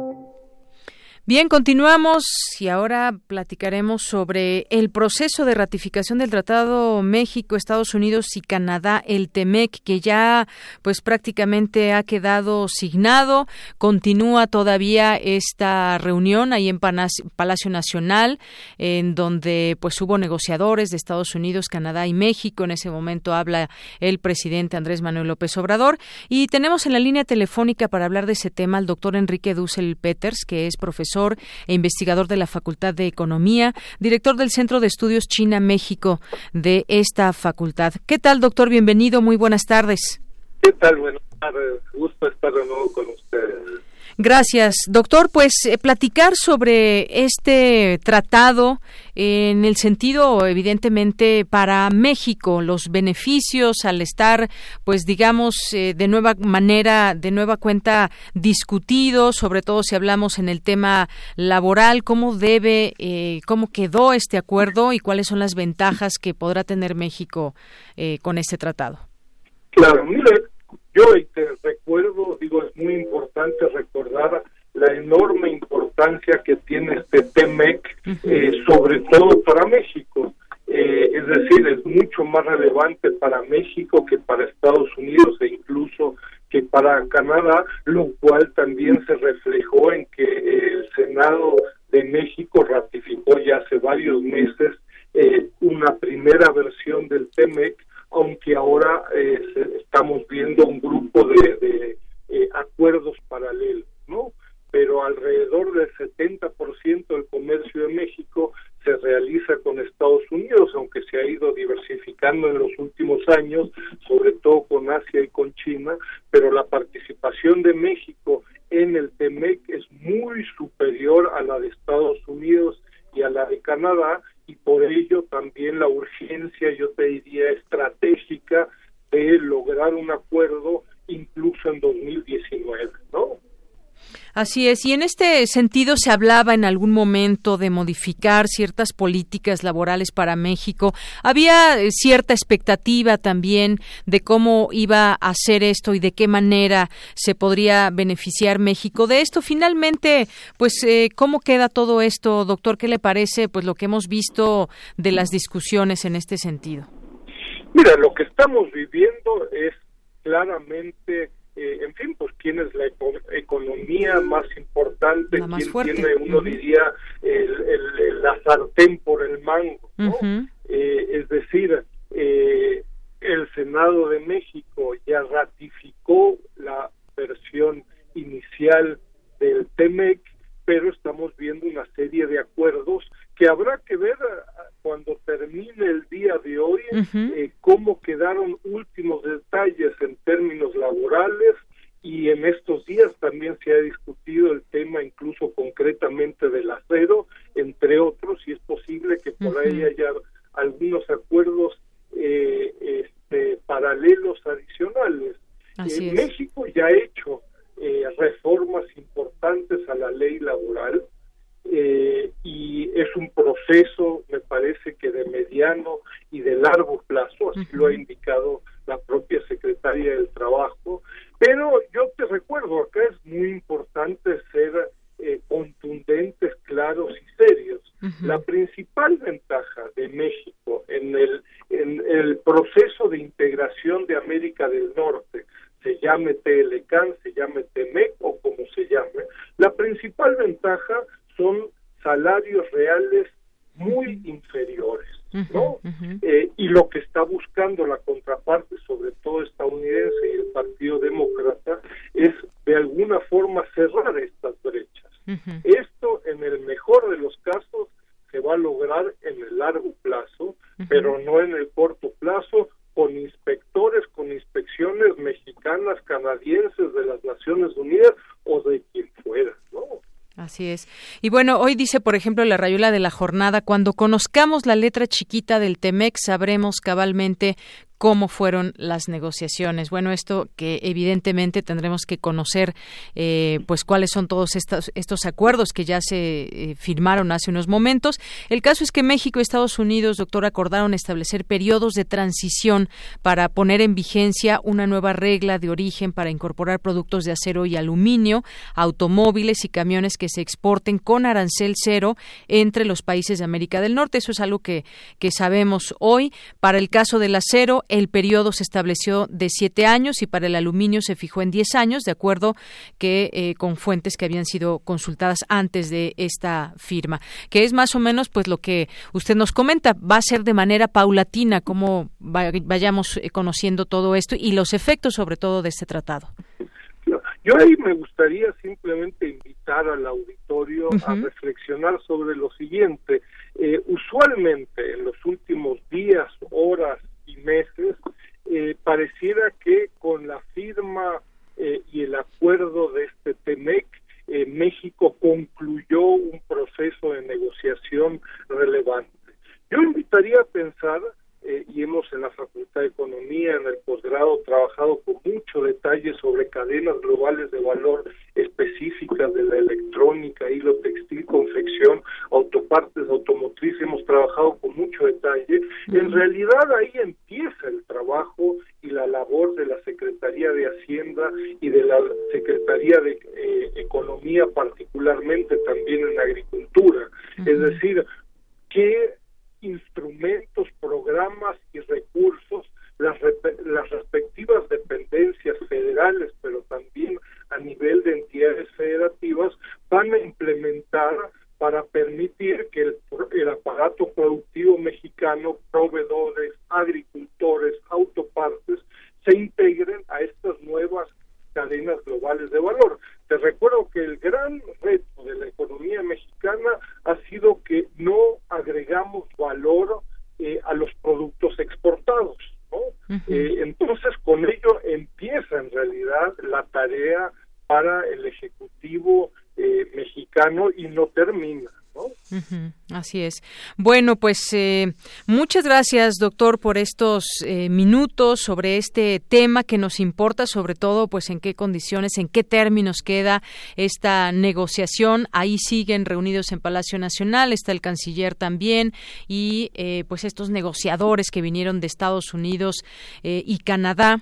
Bien, continuamos y ahora platicaremos sobre el proceso de ratificación del Tratado México, Estados Unidos y Canadá, el TEMEC, que ya pues prácticamente ha quedado signado. Continúa todavía esta reunión ahí en Palacio Nacional, en donde pues hubo negociadores de Estados Unidos, Canadá y México. En ese momento habla el presidente Andrés Manuel López Obrador. Y tenemos en la línea telefónica para hablar de ese tema al doctor Enrique Dussel Peters, que es profesor e investigador de la Facultad de Economía, director del Centro de Estudios China-México de esta facultad. ¿Qué tal, doctor? Bienvenido, muy buenas tardes. ¿Qué tal? Buenas tardes. Gusto estar de nuevo con ustedes. Gracias, doctor. Pues eh, platicar sobre este tratado en el sentido, evidentemente, para México, los beneficios al estar, pues digamos, eh, de nueva manera, de nueva cuenta discutido, sobre todo si hablamos en el tema laboral, cómo debe, eh, cómo quedó este acuerdo y cuáles son las ventajas que podrá tener México con este tratado. Claro, mire, yo te recuerdo, digo, es muy importante recordar la enorme importancia que tiene este TEMEC, eh, sobre todo para México. Eh, es decir, es mucho más relevante para México que para Estados Unidos e incluso que para Canadá, lo cual también se reflejó en que el Senado de México ratificó ya hace varios meses eh, una primera versión del TEMEC aunque ahora eh, estamos viendo un grupo de, eh, acuerdos paralelos, ¿no? Pero alrededor del 70% del comercio de México se realiza con Estados Unidos, aunque se ha ido diversificando en los últimos años, sobre todo con Asia y con China, pero la participación de México en el TEMEC es muy superior a la de Estados Unidos y a la de Canadá, y por ello también la urgencia, yo te diría, estratégica de lograr un acuerdo incluso en 2019, ¿no? Así es, y en este sentido se hablaba en algún momento de modificar ciertas políticas laborales para México. Había eh, cierta expectativa también de cómo iba a hacer esto y de qué manera se podría beneficiar México de esto. Finalmente, pues, eh, ¿cómo queda todo esto, doctor? ¿Qué le parece, pues, lo que hemos visto de las discusiones en este sentido? Mira, lo que estamos viviendo es claramente eh, en fin, pues quién es la economía más importante, quién tiene, uno diría, el, la sartén por el mango, ¿no? Eh, es decir, eh, el Senado de México ya ratificó la versión inicial del TEMEC, pero estamos viendo una serie de acuerdos que habrá que ver cuando termine el día de hoy eh, cómo quedaron últimos detalles en términos laborales y en estos días también se ha discutido el tema incluso concretamente del acero, entre otros, y es posible que por ahí haya algunos acuerdos eh, este, paralelos adicionales. Eh, México ya ha hecho reformas importantes a la ley laboral, eh, y es un proceso, me parece que de mediano y de largo plazo, así lo ha indicado la propia secretaria del Trabajo, pero yo te recuerdo, acá es muy importante ser eh, contundentes, claros y serios. La principal ventaja de México en el, en el proceso de integración de América del Norte, se llame TLCAN, se llame TEMEC o como se llame, la principal ventaja son salarios reales muy inferiores, ¿no? Eh, y lo que está buscando la contraparte, sobre todo estadounidense y el Partido Demócrata, es de alguna forma cerrar estas brechas. Esto, en el mejor de los casos, se va a lograr en el largo plazo, pero no en el corto plazo, con inspectores, con inspecciones mexicanas, canadienses, de las Naciones Unidas o de quien fuera, ¿no? Así es. Y bueno, hoy dice, por ejemplo, la rayuela de la jornada, cuando conozcamos la letra chiquita del Temex, sabremos cabalmente cómo fueron las negociaciones. Bueno, esto que evidentemente tendremos que conocer, eh, pues cuáles son todos estos, estos acuerdos que ya se eh, firmaron hace unos momentos. El caso es que México y Estados Unidos, doctor, acordaron establecer periodos de transición para poner en vigencia una nueva regla de origen para incorporar productos de acero y aluminio, automóviles y camiones que se exporten con arancel cero entre los países de América del Norte. Eso es algo que, que sabemos hoy. Para el caso del acero, el periodo se estableció de siete años y para el aluminio se fijó en diez años, de acuerdo que eh, con fuentes que habían sido consultadas antes de esta firma, que es más o menos pues lo que usted nos comenta. Va a ser de manera paulatina como vayamos eh, conociendo todo esto y los efectos sobre todo de este tratado. Yo ahí me gustaría simplemente invitar al auditorio a reflexionar sobre lo siguiente. Eh, usualmente en los últimos días, horas meses, eh, pareciera que con la firma eh, y el acuerdo de este TEMEC, México concluyó un proceso de negociación relevante. Yo invitaría a pensar eh, y hemos en la Facultad de Economía, en el posgrado, trabajado con mucho detalle sobre cadenas globales de valor específicas de la electrónica, hilo textil, confección, autopartes, automotriz, hemos trabajado con mucho detalle. En realidad ahí empieza el trabajo y la labor de la Secretaría de Hacienda y de la Secretaría de eh, Economía, particularmente también en agricultura. Es decir, que instrumentos, programas y recursos, las, las respectivas dependencias federales, pero también a nivel de entidades federativas, van a implementar para permitir que el, el, aparato productivo mexicano, proveedores, agricultores, autopartes, se integren a estas nuevas cadenas globales de valor. Te recuerdo que el gran reto de la economía mexicana ha sido que no agregamos valor eh, a los productos exportados. ¿no? Eh, entonces, con ello empieza en realidad la tarea para el Ejecutivo eh, mexicano y no termina así es. Bueno, pues eh, muchas gracias, doctor, por estos eh, minutos sobre este tema que nos importa, sobre todo, pues en qué condiciones, en qué términos queda esta negociación. Ahí siguen reunidos en Palacio Nacional, está el canciller también y eh, pues estos negociadores que vinieron de Estados Unidos y Canadá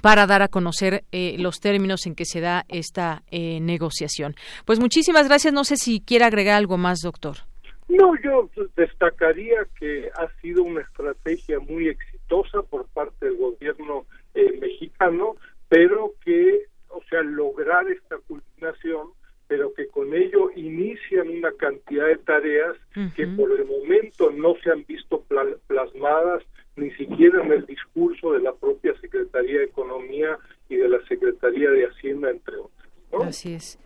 para dar a conocer eh, los términos en que se da esta eh, negociación. Pues muchísimas gracias. No sé si quiere agregar algo más, doctor. No, yo destacaría que ha sido una estrategia muy exitosa por parte del gobierno eh, mexicano, pero que, o sea, lograr esta culminación, pero que con ello inician una cantidad de tareas que por el momento no se han visto plasmadas ni siquiera en el discurso de la propia Secretaría de Economía y de la Secretaría de Hacienda, entre otros. Así es.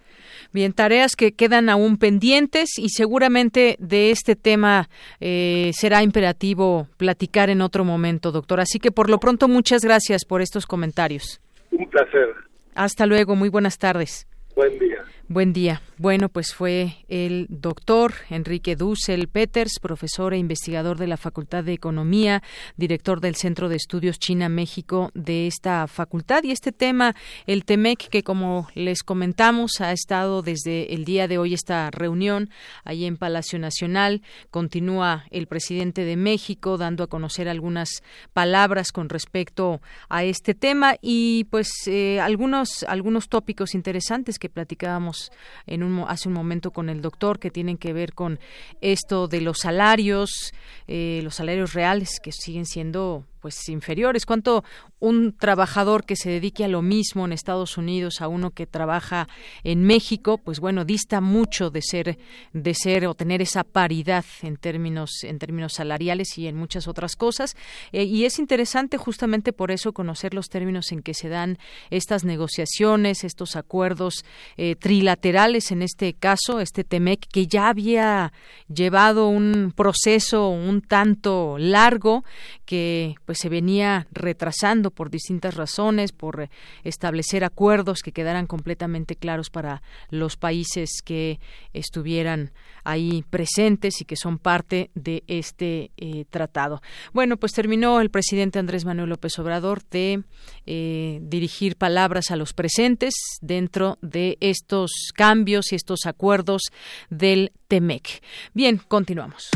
Bien, tareas que quedan aún pendientes y seguramente de este tema eh, será imperativo platicar en otro momento, doctor. Así que por lo pronto, muchas gracias por estos comentarios. Un placer. Hasta luego, muy buenas tardes. Buen día. Buen día. Bueno, pues fue el doctor Enrique Dussel Peters, profesor e investigador de la Facultad de Economía, director del Centro de Estudios China-México de esta facultad. Y este tema, el TEMEC, que como les comentamos, ha estado desde el día de hoy esta reunión allí en Palacio Nacional. Continúa el presidente de México dando a conocer algunas palabras con respecto a este tema y pues eh, algunos, algunos tópicos interesantes que platicábamos en un, hace un momento con el doctor que tienen que ver con esto de los salarios, eh, los salarios reales que siguen siendo pues inferiores. ¿Cuánto un trabajador que se dedique a lo mismo en Estados Unidos a uno que trabaja en México, pues bueno, dista mucho de ser de ser o tener esa paridad en términos en términos salariales y en muchas otras cosas. Eh, y es interesante justamente por eso conocer los términos en que se dan estas negociaciones, estos acuerdos eh, trilaterales en este caso, este TEMEC que ya había llevado un proceso un tanto largo que pues se venía retrasando por distintas razones, por establecer acuerdos que quedaran completamente claros para los países que estuvieran ahí presentes y que son parte de este eh, tratado. Bueno, pues terminó el presidente Andrés Manuel López Obrador de eh, dirigir palabras a los presentes dentro de estos cambios y estos acuerdos del TEMEC. Bien, continuamos.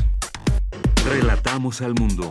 Relatamos al mundo.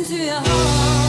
Listen to your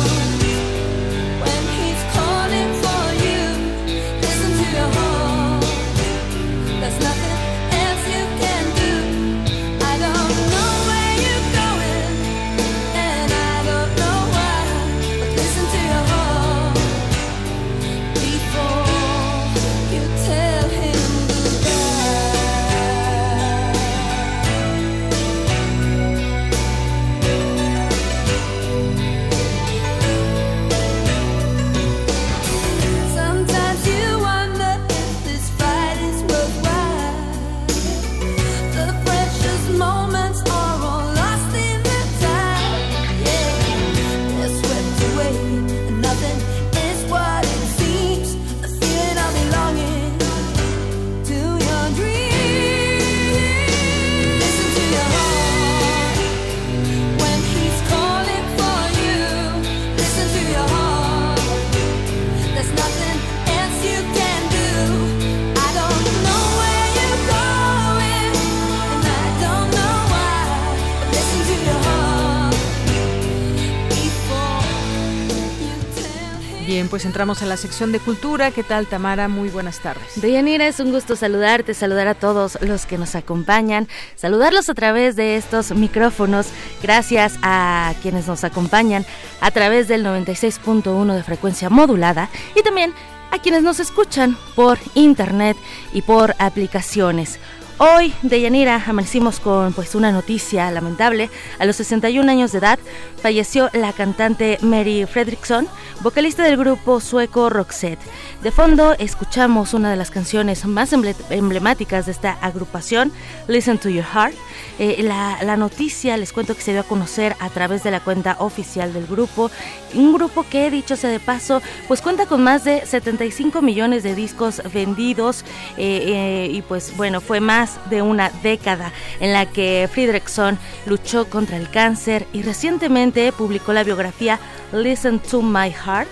heart. pues entramos a la sección de cultura. ¿Qué tal, Tamara? Muy buenas tardes. Deyanira, es un gusto saludarte, saludar a todos los que nos acompañan, saludarlos a través de estos micrófonos. Gracias a quienes nos acompañan a través del 96.1 de frecuencia modulada y también a quienes nos escuchan por internet y por aplicaciones. Hoy, Deyanira, amanecimos con pues una noticia lamentable. A los 61 años de edad falleció la cantante Mary Fredriksson, vocalista del grupo sueco Roxette. De fondo escuchamos una de las canciones más emblemáticas de esta agrupación, Listen to Your Heart. Eh, la, noticia les cuento que se dio a conocer a través de la cuenta oficial del grupo, un grupo que, dicho sea de paso, pues cuenta con más de 75 millones de discos vendidos eh, eh, y pues bueno, fue más de una década en la que Friedrichson luchó contra el cáncer y recientemente publicó la biografía Listen to My Heart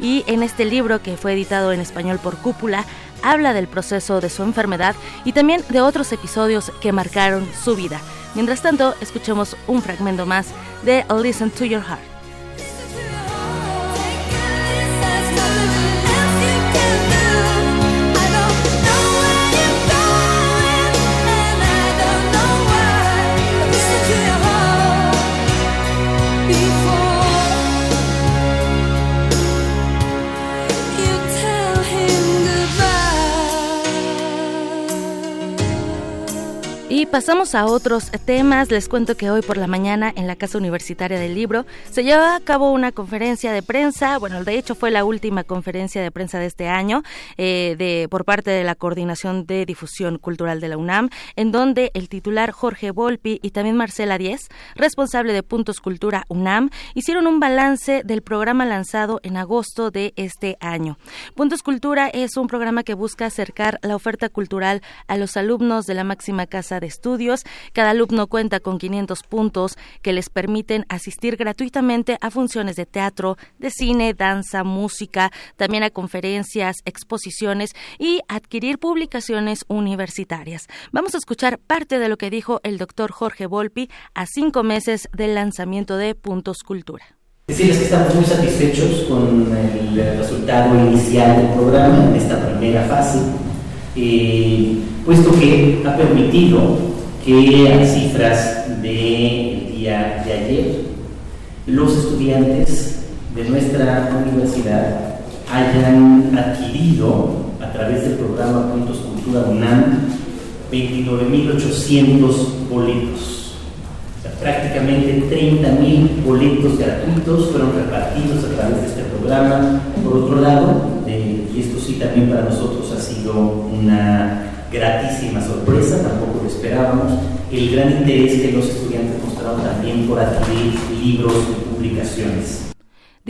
y en este libro que fue editado en español por Cúpula habla del proceso de su enfermedad y también de otros episodios que marcaron su vida. Mientras tanto, escuchemos un fragmento más de Listen to Your Heart. Y pasamos a otros temas. Les cuento que hoy por la mañana en la Casa Universitaria del Libro se lleva a cabo una conferencia de prensa. Bueno, de hecho fue la última conferencia de prensa de este año eh, de, por parte de la Coordinación de Difusión Cultural de la UNAM, en donde el titular Jorge Volpi y también Marcela Díez, responsable de Puntos Cultura UNAM, hicieron un balance del programa lanzado en agosto de este año. Puntos Cultura es un programa que busca acercar la oferta cultural a los alumnos de la máxima casa de estudios. Cada alumno cuenta con 500 puntos que les permiten asistir gratuitamente a funciones de teatro, de cine, danza, música, también a conferencias, exposiciones y adquirir publicaciones universitarias. Vamos a escuchar parte de lo que dijo el doctor Jorge Volpi a cinco meses del lanzamiento de Puntos Cultura. Decirles que estamos muy satisfechos con el resultado inicial del programa en esta primera fase, eh, puesto que ha permitido que a cifras del día de ayer los estudiantes de nuestra universidad hayan adquirido a través del programa Puntos Cultura UNAM 29.800 boletos prácticamente 30.000 boletos gratuitos fueron repartidos a través de este programa. Por otro lado, y esto sí también para nosotros ha sido una gratísima sorpresa, tampoco lo esperábamos, el gran interés que los estudiantes mostraron también por adquirir libros y publicaciones.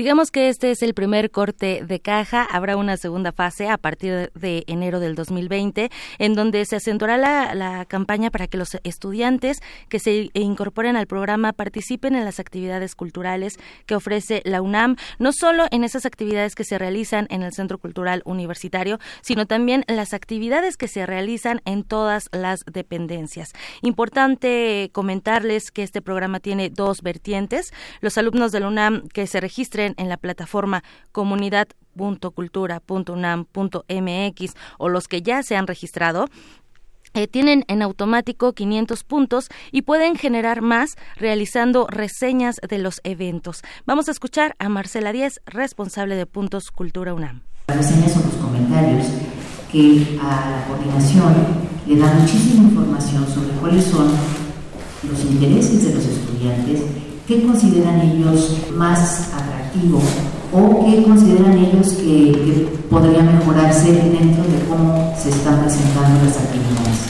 Digamos que este es el primer corte de caja. Habrá una segunda fase a partir de enero del 2020, en donde se acentuará la, campaña para que los estudiantes que se incorporen al programa participen en las actividades culturales que ofrece la UNAM, no solo en esas actividades que se realizan en el Centro Cultural Universitario, sino también las actividades que se realizan en todas las dependencias. Importante comentarles que este programa tiene dos vertientes. Los alumnos de la UNAM que se registren en la plataforma comunidad.cultura.unam.mx o los que ya se han registrado, eh, tienen en automático 500 puntos y pueden generar más realizando reseñas de los eventos. Vamos a escuchar a Marcela Díez, responsable de Puntos Cultura UNAM. Las reseñas son los comentarios que a la coordinación le dan muchísima información sobre cuáles son los intereses de los estudiantes, qué consideran ellos más atractivos o qué consideran ellos que, podría mejorarse dentro de cómo se están presentando las actividades.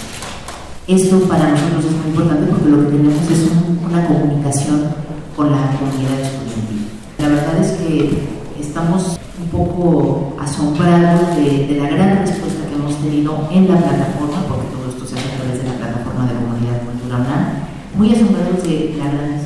Esto para nosotros es muy importante porque lo que tenemos es una comunicación con la comunidad estudiantil. La verdad es que estamos un poco asombrados de, la gran respuesta que hemos tenido en la plataforma, porque todo esto se hace a través de la plataforma de comunidad cultural, muy asombrados de la grandísima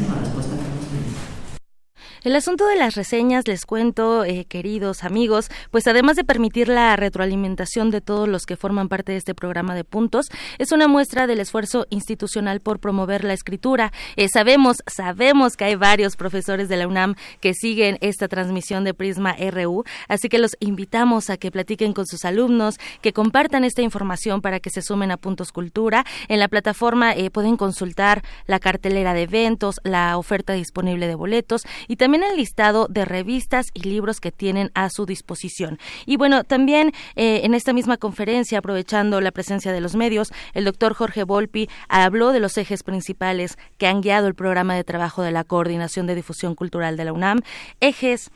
el asunto de las reseñas, les cuento, eh, queridos amigos, pues además de permitir la retroalimentación de todos los que forman parte de este programa de puntos, es una muestra del esfuerzo institucional por promover la escritura. Eh, sabemos, sabemos que hay varios profesores de la UNAM que siguen esta transmisión de Prisma RU, así que los invitamos a que platiquen con sus alumnos, que compartan esta información para que se sumen a Puntos Cultura. En la plataforma eh, pueden consultar la cartelera de eventos, la oferta disponible de boletos y también el listado de revistas y libros que tienen a su disposición. Y bueno, también eh, en esta misma conferencia, aprovechando la presencia de los medios, el doctor Jorge Volpi habló de los ejes principales que han guiado el programa de trabajo de la Coordinación de Difusión Cultural de la UNAM, ejes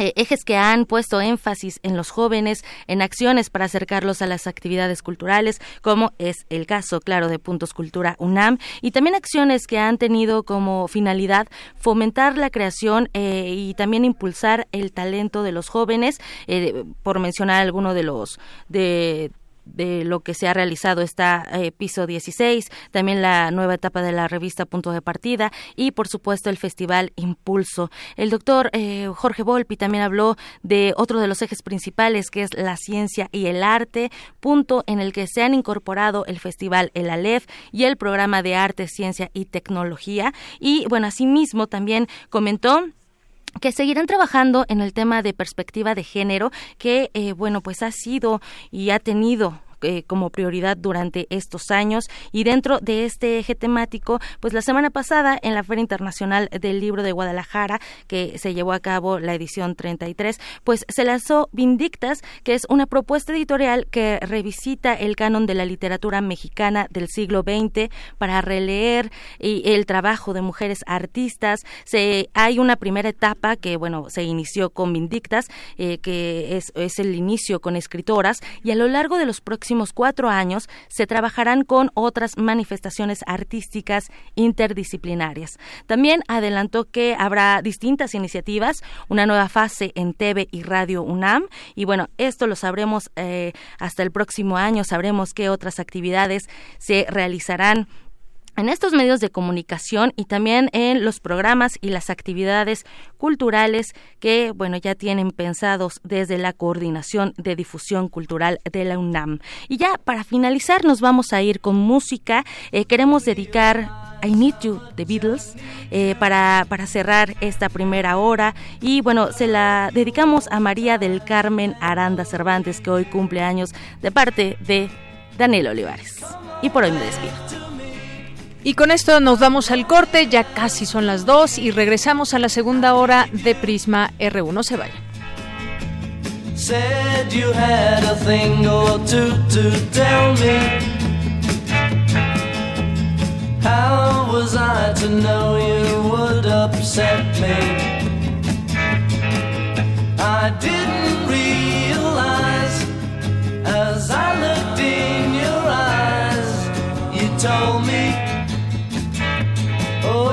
ejes que han puesto énfasis en los jóvenes, en acciones para acercarlos a las actividades culturales, como es el caso, claro, de Puntos Cultura UNAM, y también acciones que han tenido como finalidad fomentar la creación eh, y también impulsar el talento de los jóvenes, eh, por mencionar alguno de los de de lo que se ha realizado está eh, Piso 16, también la nueva etapa de la revista Punto de Partida y por supuesto el Festival Impulso. El doctor eh, Jorge Volpi también habló de otro de los ejes principales que es la ciencia y el arte, punto en el que se han incorporado el Festival El Aleph y el programa de arte, ciencia y tecnología. Y bueno, asimismo también comentó que seguirán trabajando en el tema de perspectiva de género que eh, bueno pues ha sido y ha tenido eh, como prioridad durante estos años y dentro de este eje temático, pues la semana pasada en la Feria Internacional del Libro de Guadalajara, que se llevó a cabo la edición 33, pues se lanzó Vindictas, que es una propuesta editorial que revisita el canon de la literatura mexicana del siglo XX para releer el trabajo de mujeres artistas. Se, hay una primera etapa que, bueno, se inició con Vindictas, eh, que es, es el inicio con escritoras, y a lo largo de los próximos próximos cuatro años se trabajarán con otras manifestaciones artísticas interdisciplinarias. También adelantó que habrá distintas iniciativas, una nueva fase en TV y Radio UNAM, y bueno, esto lo sabremos eh, hasta el próximo año, sabremos qué otras actividades se realizarán en estos medios de comunicación y también en los programas y las actividades culturales que, bueno, ya tienen pensados desde la Coordinación de Difusión Cultural de la UNAM. Y ya para finalizar nos vamos a ir con música. Eh, queremos dedicar I Need You The Beatles eh, para, para cerrar esta primera hora y bueno, se la dedicamos a María del Carmen Aranda Cervantes que hoy cumple años de parte de Daniel Olivares. Y por hoy me despido. Y con esto nos damos al corte, ya casi son las dos y regresamos a la segunda hora de Prisma R1. No se vaya. Said you had a thing or two to tell me. How was I to know you would upset me? I didn't realize as I looked in your eyes, you told me.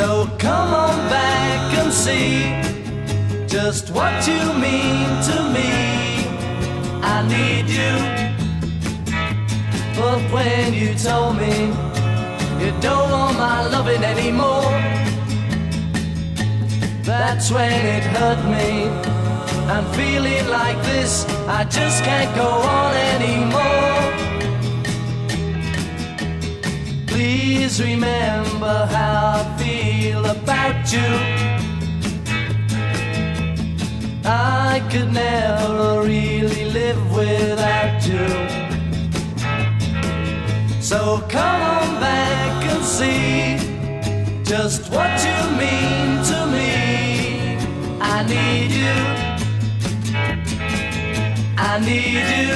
So come on back and see just what you mean to me. I need you. But when you told me you don't want my loving anymore, that's when it hurt me. I'm feeling like this, I just can't go on anymore. Please remember how I feel about you. I could never really live without you. So come on back and see just what you mean to me. I need you. I need you.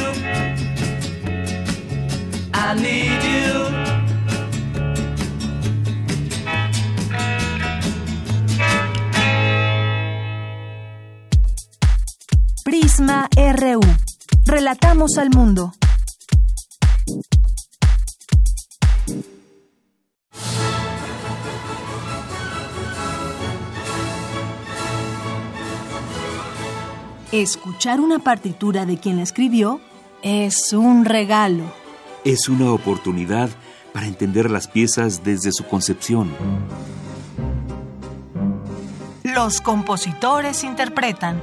I need you. Prisma RU. Relatamos al mundo. Escuchar una partitura de quien la escribió es un regalo. Es una oportunidad para entender las piezas desde su concepción. Los compositores interpretan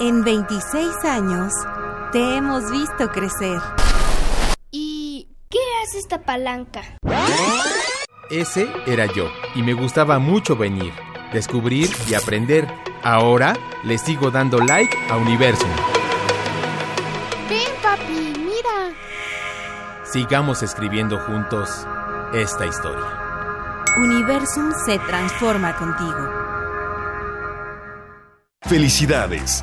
En 26 años te hemos visto crecer. ¿Y qué hace esta palanca? Ese era yo, y me gustaba mucho venir, descubrir y aprender. Ahora le sigo dando like a Universum. Ven, papi, mira. Sigamos escribiendo juntos esta historia. Universum se transforma contigo. Felicidades.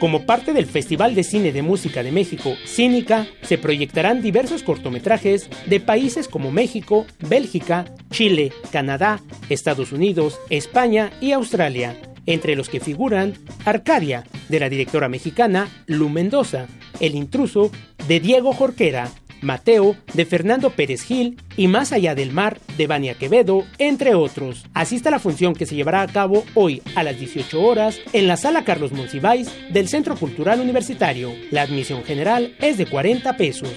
Como parte del Festival de Cine de Música de México, Cínica, se proyectarán diversos cortometrajes de países como México, Bélgica, Chile, Canadá, Estados Unidos, España y Australia, entre los que figuran Arcadia, de la directora mexicana Lu Mendoza, El intruso, de Diego Jorquera, Mateo, de Fernando Pérez Gil y Más allá del mar, de Bania Quevedo, entre otros. Asista a la función que se llevará a cabo hoy a las 18 horas en la sala Carlos Monsiváis del Centro Cultural Universitario. La admisión general es de 40 pesos.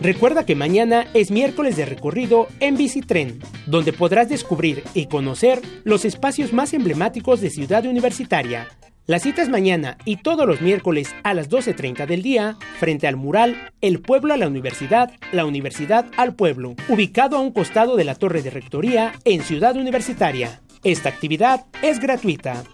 Recuerda que mañana es miércoles de recorrido en Bicitren, donde podrás descubrir y conocer los espacios más emblemáticos de Ciudad Universitaria, la cita es mañana y todos los miércoles a las 12.30 del día frente al mural El pueblo a la universidad, la universidad al pueblo, ubicado a un costado de la torre de rectoría en Ciudad Universitaria. Esta actividad es gratuita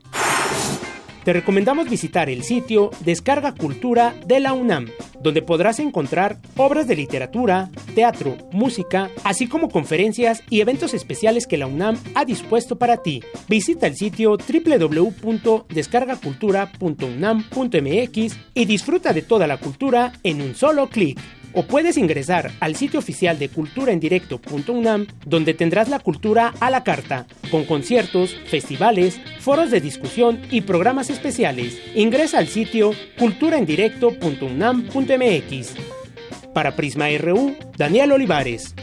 te recomendamos visitar el sitio Descarga Cultura de la UNAM, donde podrás encontrar obras de literatura, teatro, música, así como conferencias y eventos especiales que la UNAM ha dispuesto para ti. Visita el sitio www.descargacultura.unam.mx y disfruta de toda la cultura en un solo clic o puedes ingresar al sitio oficial de culturaendirecto.unam donde tendrás la cultura a la carta, con conciertos, festivales, foros de discusión y programas especiales. Ingresa al sitio culturaendirecto.unam.mx. Para Prisma RU, Daniel Olivares.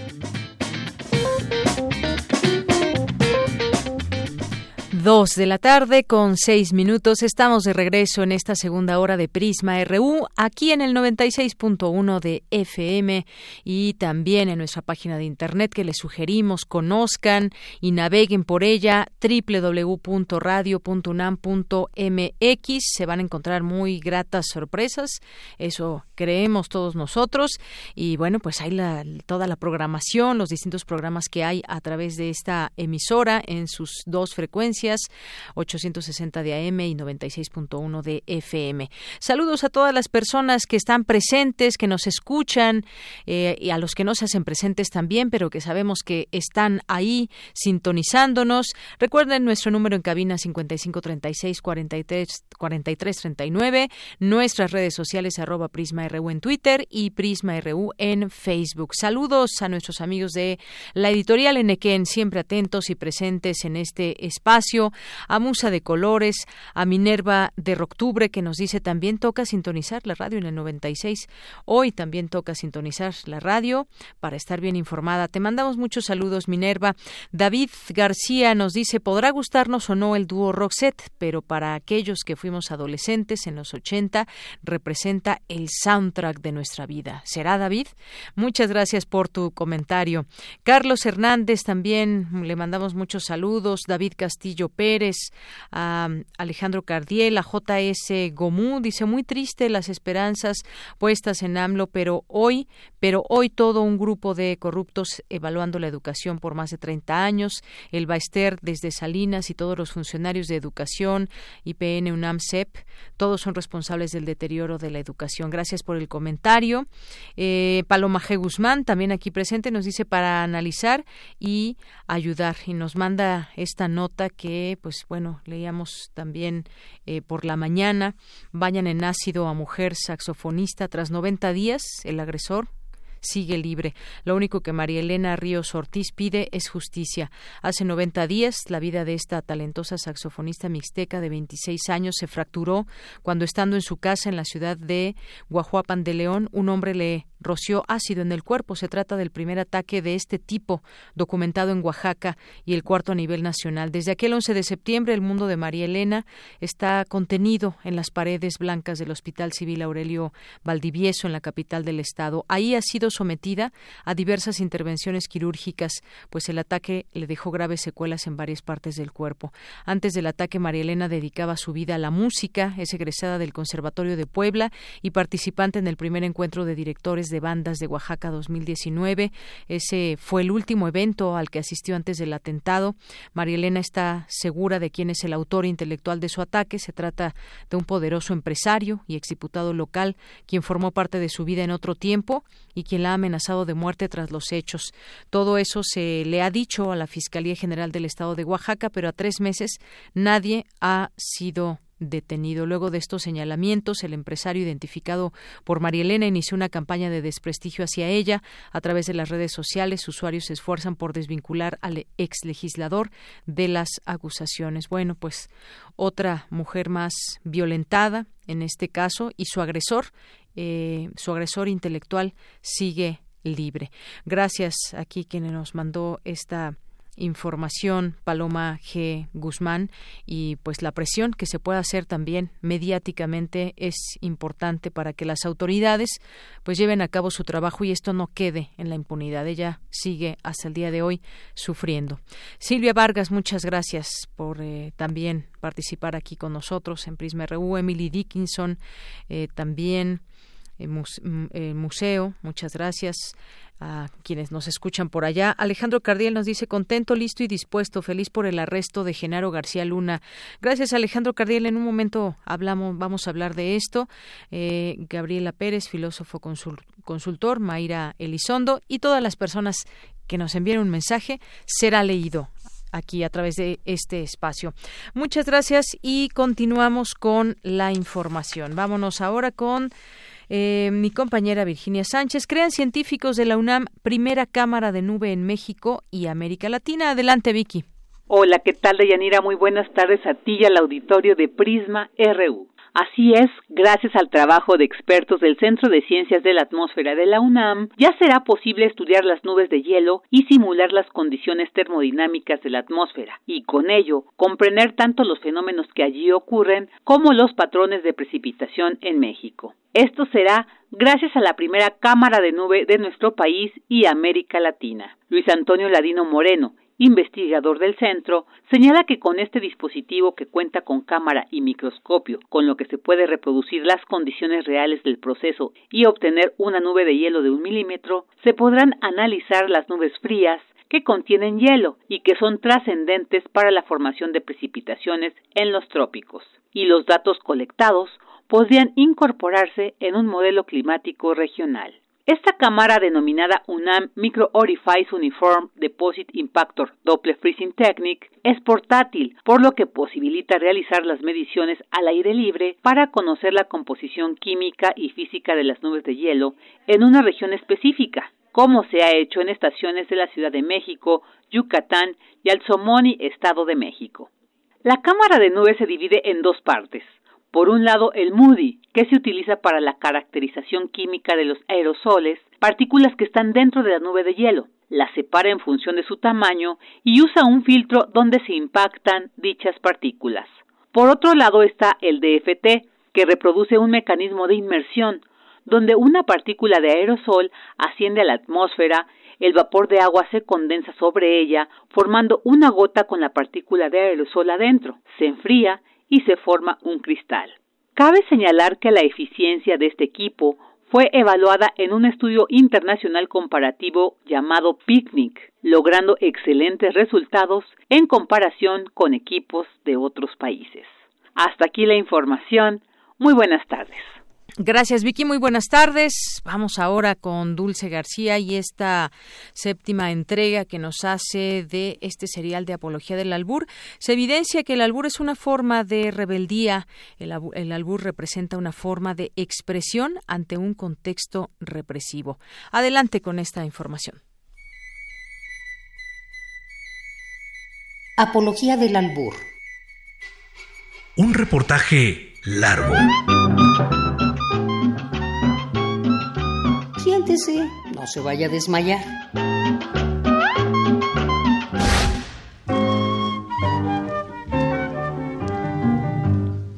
Dos de la tarde con seis minutos. Estamos de regreso en esta segunda hora de Prisma RU, aquí en el 96.1 de FM y también en nuestra página de internet que les sugerimos conozcan y naveguen por ella www.radio.unam.mx. Se van a encontrar muy gratas sorpresas, eso creemos todos nosotros. Y bueno, pues hay toda la programación, los distintos programas que hay a través de esta emisora en sus dos frecuencias 860 de AM y 96.1 de FM. Saludos a todas las personas que están presentes, que nos escuchan eh, y a los que no se hacen presentes también, pero que sabemos que están ahí sintonizándonos. Recuerden nuestro número en cabina 5536 43 39, nuestras redes sociales arroba Prisma RU en Twitter y Prisma RU en Facebook. Saludos a nuestros amigos de la editorial Enequén, siempre atentos y presentes en este espacio a Musa de Colores, a Minerva de Roctubre, que nos dice también toca sintonizar la radio en el 96. Hoy también toca sintonizar la radio para estar bien informada. Te mandamos muchos saludos, Minerva. David García nos dice, podrá gustarnos o no el dúo Roxette, pero para aquellos que fuimos adolescentes en los 80, representa el soundtrack de nuestra vida. ¿Será David? Muchas gracias por tu comentario. Carlos Hernández también le mandamos muchos saludos. David Castillo Pérez, a Alejandro Cardiel, a JS Gomú, dice muy triste las esperanzas puestas en AMLO, pero hoy, pero hoy todo un grupo de corruptos evaluando la educación por más de 30 años, el Baester desde Salinas y todos los funcionarios de educación, IPN, UNAM, CEP, todos son responsables del deterioro de la educación. Gracias por el comentario. Eh, Paloma G. Guzmán, también aquí presente, nos dice para analizar y ayudar y nos manda esta nota que, pues bueno, leíamos también eh, por la mañana. Vayan en ácido a mujer saxofonista tras 90 días, el agresor sigue libre. Lo único que María Elena Ríos Ortiz pide es justicia. Hace 90 días, la vida de esta talentosa saxofonista mixteca de 26 años se fracturó cuando, estando en su casa en la ciudad de Guajuapan de León, un hombre le roció ácido en el cuerpo. Se trata del primer ataque de este tipo documentado en Oaxaca y el cuarto a nivel nacional. Desde aquel 11 de septiembre, el mundo de María Elena está contenido en las paredes blancas del Hospital Civil Aurelio Valdivieso, en la capital del estado. Ahí ha sido sometida a diversas intervenciones quirúrgicas, pues el ataque le dejó graves secuelas en varias partes del cuerpo. Antes del ataque, María Elena dedicaba su vida a la música, es egresada del Conservatorio de Puebla y participante en el primer encuentro de directores de bandas de Oaxaca 2019. Ese fue el último evento al que asistió antes del atentado. María Elena está segura de quién es el autor intelectual de su ataque. Se trata de un poderoso empresario y exdiputado local, quien formó parte de su vida en otro tiempo y quien la ha amenazado de muerte tras los hechos. Todo eso se le ha dicho a la Fiscalía General del Estado de Oaxaca, pero a tres meses nadie ha sido detenido. Luego de estos señalamientos, el empresario identificado por María Elena inició una campaña de desprestigio hacia ella. A través de las redes sociales, usuarios se esfuerzan por desvincular al ex legislador de las acusaciones. Bueno, pues otra mujer más violentada en este caso y su agresor, eh, su agresor intelectual sigue libre. Gracias aquí quien nos mandó esta información Paloma G. Guzmán y pues la presión que se pueda hacer también mediáticamente es importante para que las autoridades pues lleven a cabo su trabajo y esto no quede en la impunidad. Ella sigue hasta el día de hoy sufriendo. Silvia Vargas, muchas gracias por eh, también participar aquí con nosotros en Prisma RU. Emily Dickinson eh, también. El mm, museo, muchas gracias a quienes nos escuchan por allá. Alejandro Cardiel nos dice contento, listo y dispuesto, feliz por el arresto de Genaro García Luna. Gracias, Alejandro Cardiel. En un momento hablamos, vamos a hablar de esto. Eh, Gabriela Pérez, filósofo consultor, Mayra Elizondo y todas las personas que nos envíen un mensaje será leído aquí a través de este espacio. Muchas gracias y continuamos con la información. Vámonos ahora con eh, mi compañera Virginia Sánchez. Crean científicos de la UNAM primera cámara de nube en México y América Latina. Adelante, Vicky. Hola, ¿qué tal, Deyanira? Muy buenas tardes a ti y al auditorio de Prisma RU. Así es, gracias al trabajo de expertos del Centro de Ciencias de la Atmósfera de la UNAM, ya será posible estudiar las nubes de hielo y simular las condiciones termodinámicas de la atmósfera, y con ello comprender tanto los fenómenos que allí ocurren como los patrones de precipitación en México. Esto será gracias a la primera cámara de nube de nuestro país y América Latina. Luis Antonio Ladino Moreno, investigador del centro, señala que con este dispositivo que cuenta con cámara y microscopio, con lo que se puede reproducir las condiciones reales del proceso y obtener una nube de hielo de un milímetro, se podrán analizar las nubes frías que contienen hielo y que son trascendentes para la formación de precipitaciones en los trópicos. Y los datos colectados podrían incorporarse en un modelo climático regional. Esta cámara denominada UNAM Micro Orifice Uniform Deposit Impactor Doppler Freezing Technique es portátil, por lo que posibilita realizar las mediciones al aire libre para conocer la composición química y física de las nubes de hielo en una región específica, como se ha hecho en estaciones de la Ciudad de México, Yucatán y Alzomoni, Estado de México. La cámara de nubes se divide en dos partes. Por un lado, el Moody, que se utiliza para la caracterización química de los aerosoles, partículas que están dentro de la nube de hielo. La separa en función de su tamaño y usa un filtro donde se impactan dichas partículas. Por otro lado está el DFT, que reproduce un mecanismo de inmersión, donde una partícula de aerosol asciende a la atmósfera el vapor de agua se condensa sobre ella, formando una gota con la partícula de aerosol adentro, se enfría y se forma un cristal. Cabe señalar que la eficiencia de este equipo fue evaluada en un estudio internacional comparativo llamado Picnic, logrando excelentes resultados en comparación con equipos de otros países. Hasta aquí la información. Muy buenas tardes. Gracias, Vicky. Muy buenas tardes. Vamos ahora con Dulce García y esta séptima entrega que nos hace de este serial de apología del albur. Se evidencia que el albur es una forma de rebeldía. El, el albur representa una forma de expresión ante un contexto represivo. Adelante con esta información. Apología del albur. Un reportaje largo Siéntese, no se vaya a desmayar.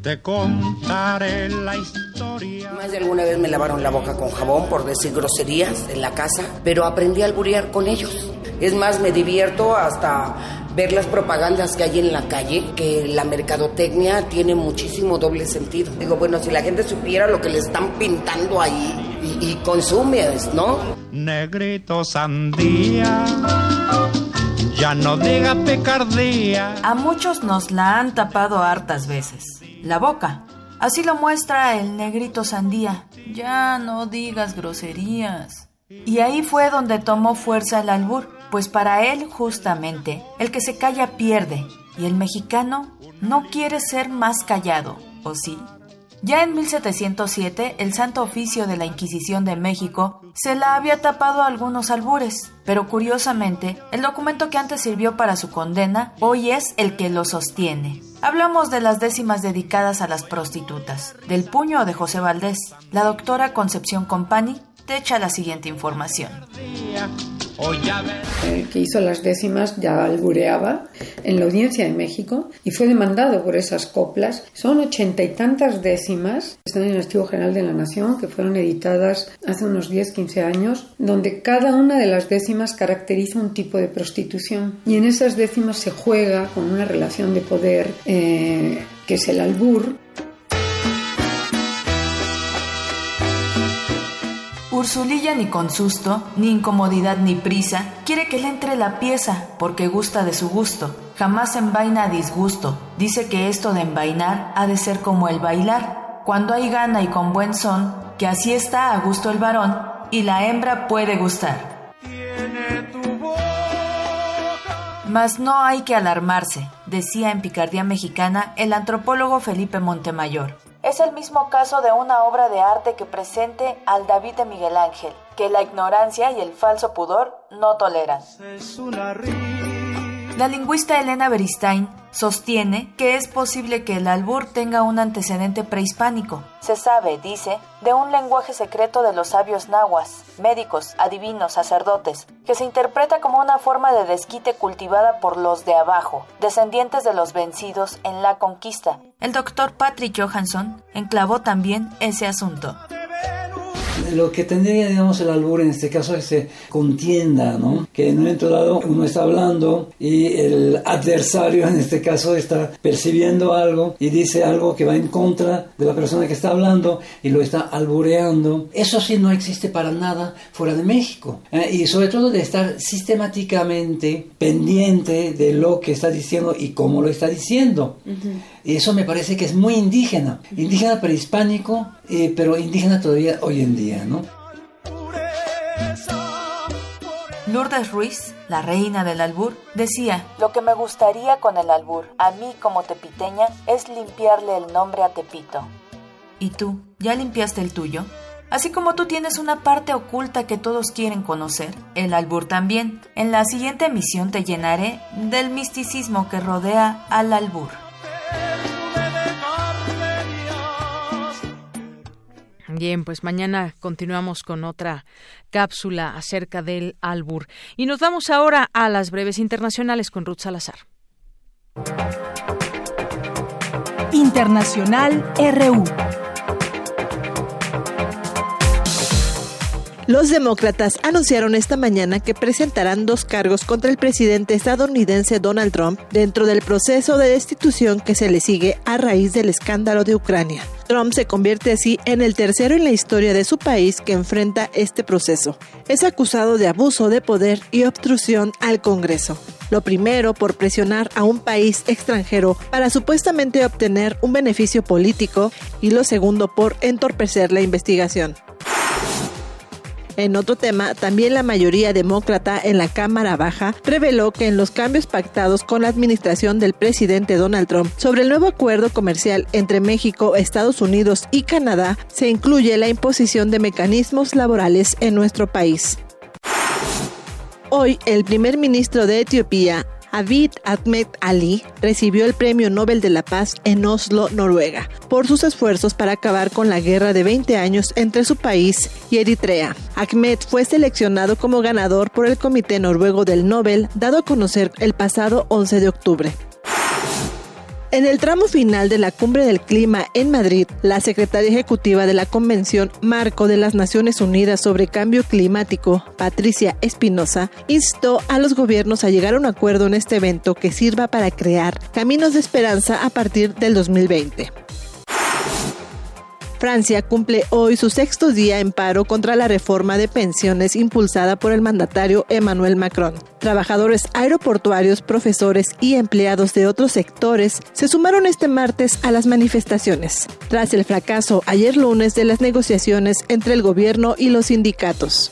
Te contaré la historia. Más de alguna vez me lavaron la boca con jabón por decir groserías en la casa, pero aprendí a alburear con ellos. Es más, me divierto hasta ver las propagandas que hay en la calle, que la mercadotecnia tiene muchísimo doble sentido. Digo, bueno, si la gente supiera lo que le están pintando ahí y, y consumes, ¿no? Negrito sandía, ya no diga picardía. A muchos nos la han tapado hartas veces. La boca. Así lo muestra el negrito sandía. Ya no digas groserías. Y ahí fue donde tomó fuerza el albur pues para él justamente el que se calla pierde y el mexicano no quiere ser más callado, ¿o sí? Ya en 1707, el Santo Oficio de la Inquisición de México se la había tapado a algunos albures, pero curiosamente, el documento que antes sirvió para su condena hoy es el que lo sostiene. Hablamos de las décimas dedicadas a las prostitutas, del puño de José Valdés. La doctora Concepción Compani te echa la siguiente información. El que hizo las décimas ya albureaba en la audiencia de México y fue demandado por esas coplas. Son ochenta y tantas décimas, están en el Archivo General de la Nación, que fueron editadas hace unos 10, 15 años, donde cada una de las décimas caracteriza un tipo de prostitución. Y en esas décimas se juega con una relación de poder eh, que es el albur, Ursulilla ni con susto, ni incomodidad ni prisa, quiere que le entre la pieza, porque gusta de su gusto. Jamás envaina a disgusto. Dice que esto de envainar ha de ser como el bailar. Cuando hay gana y con buen son, que así está a gusto el varón, y la hembra puede gustar. Mas no hay que alarmarse, decía en Picardía Mexicana el antropólogo Felipe Montemayor. Es el mismo caso de una obra de arte que presente al David de Miguel Ángel, que la ignorancia y el falso pudor no toleran. La lingüista Elena Beristain sostiene que es posible que el albur tenga un antecedente prehispánico. Se sabe, dice, de un lenguaje secreto de los sabios nahuas, médicos, adivinos, sacerdotes, que se interpreta como una forma de desquite cultivada por los de abajo, descendientes de los vencidos en la conquista. El doctor Patrick Johansson enclavó también ese asunto lo que tendría, digamos, el albur en este caso es contienda, ¿no? Que en un momento dado uno está hablando y el adversario (laughs) en este caso está percibiendo algo y dice algo que va en contra de la persona que está hablando y lo está albureando. Eso sí no existe para nada fuera de México. ¿eh? Y sobre todo de estar sistemáticamente pendiente de lo que está diciendo y cómo lo está diciendo. Y eso me parece que es muy indígena, indígena prehispánico, eh, pero indígena todavía hoy en día, ¿no? Lourdes Ruiz, la reina del albur, decía, lo que me gustaría con el albur, a mí como tepiteña, es limpiarle el nombre a Tepito. ¿Y tú, ya limpiaste el tuyo? Así como tú tienes una parte oculta que todos quieren conocer, el albur también. En la siguiente emisión te llenaré del misticismo que rodea al albur. Bien, pues mañana continuamos con otra cápsula acerca del albur. Y nos vamos ahora a las breves internacionales con Ruth Salazar. Internacional RU. Los demócratas anunciaron esta mañana que presentarán dos cargos contra el presidente estadounidense Donald Trump dentro del proceso de destitución que se le sigue a raíz del escándalo de Ucrania. Trump se convierte así en el tercero en la historia de su país que enfrenta este proceso. Es acusado de abuso de poder y obstrucción al Congreso. Lo primero por presionar a un país extranjero para supuestamente obtener un beneficio político y lo segundo por entorpecer la investigación. En otro tema, también la mayoría demócrata en la Cámara Baja reveló que en los cambios pactados con la administración del presidente Donald Trump sobre el nuevo acuerdo comercial entre México, Estados Unidos y Canadá se incluye la imposición de mecanismos laborales en nuestro país. Hoy, el primer ministro de Etiopía, Abiy Ahmed Ali recibió el Premio Nobel de la Paz en Oslo, Noruega, por sus esfuerzos para acabar con la guerra de 20 años entre su país y Eritrea. Ahmed fue seleccionado como ganador por el Comité Noruego del Nobel, dado a conocer el pasado 11 de octubre. En el tramo final de la Cumbre del Clima en Madrid, la secretaria ejecutiva de la Convención Marco de las Naciones Unidas sobre Cambio Climático, Patricia Espinosa, instó a los gobiernos a llegar a un acuerdo en este evento que sirva para crear caminos de esperanza a partir del 2020. Francia cumple hoy su sexto día en paro contra la reforma de pensiones impulsada por el mandatario Emmanuel Macron. Trabajadores aeroportuarios, profesores y empleados de otros sectores se sumaron este martes a las manifestaciones, tras el fracaso ayer lunes de las negociaciones entre el gobierno y los sindicatos.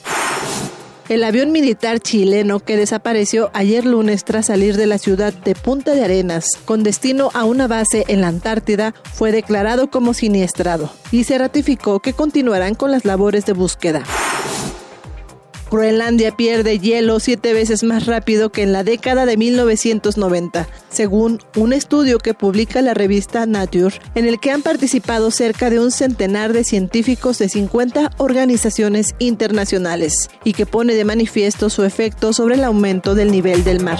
El avión militar chileno que desapareció ayer lunes tras salir de la ciudad de Punta de Arenas con destino a una base en la Antártida fue declarado como siniestrado y se ratificó que continuarán con las labores de búsqueda. Groenlandia pierde hielo siete veces más rápido que en la década de 1990, según un estudio que publica la revista Nature, en el que han participado cerca de un centenar de científicos de 50 organizaciones internacionales y que pone de manifiesto su efecto sobre el aumento del nivel del mar.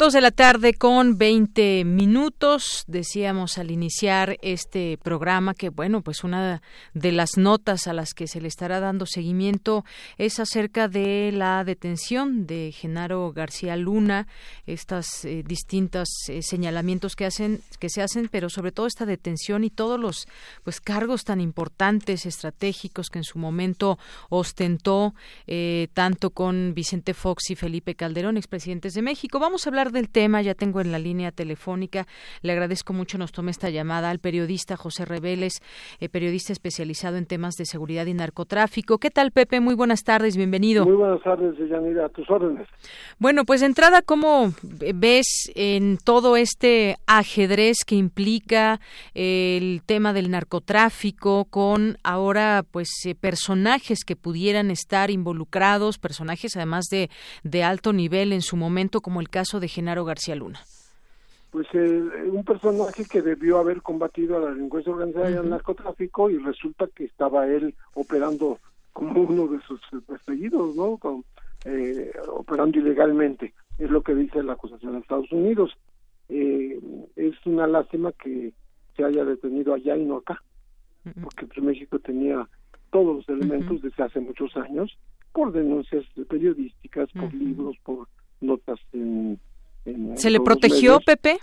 Dos de la tarde con 20 minutos. Decíamos al iniciar este programa que, bueno, pues una de las notas a las que se le estará dando seguimiento es acerca de la detención de Genaro García Luna, estas eh, distintos eh, señalamientos que hacen, que se hacen, pero sobre todo esta detención y todos los pues cargos tan importantes, estratégicos que en su momento ostentó eh, tanto con Vicente Fox y Felipe Calderón, expresidentes de México. Vamos a hablar del tema, ya tengo en la línea telefónica, le agradezco mucho, nos tome esta llamada al periodista José Reveles, eh, periodista especializado en temas de seguridad y narcotráfico. ¿Qué tal, Pepe? Muy buenas tardes, bienvenido. Muy buenas tardes, Yanira, a tus órdenes. Bueno, pues de entrada, ¿cómo ves en todo este ajedrez que implica el tema del narcotráfico con ahora, pues, eh, personajes que pudieran estar involucrados, personajes además de, de alto nivel en su momento, como el caso de Genaro García Luna? Pues eh, un personaje que debió haber combatido a la delincuencia organizada y al narcotráfico y resulta que estaba él operando como uno de sus perseguidos, ¿no? Eh, operando ilegalmente, es lo que dice la acusación de Estados Unidos. Eh, es una lástima que se haya detenido allá y no acá, porque pues, México tenía todos los elementos desde hace muchos años por denuncias periodísticas, por libros, por notas en ¿Se le protegió, Pepe?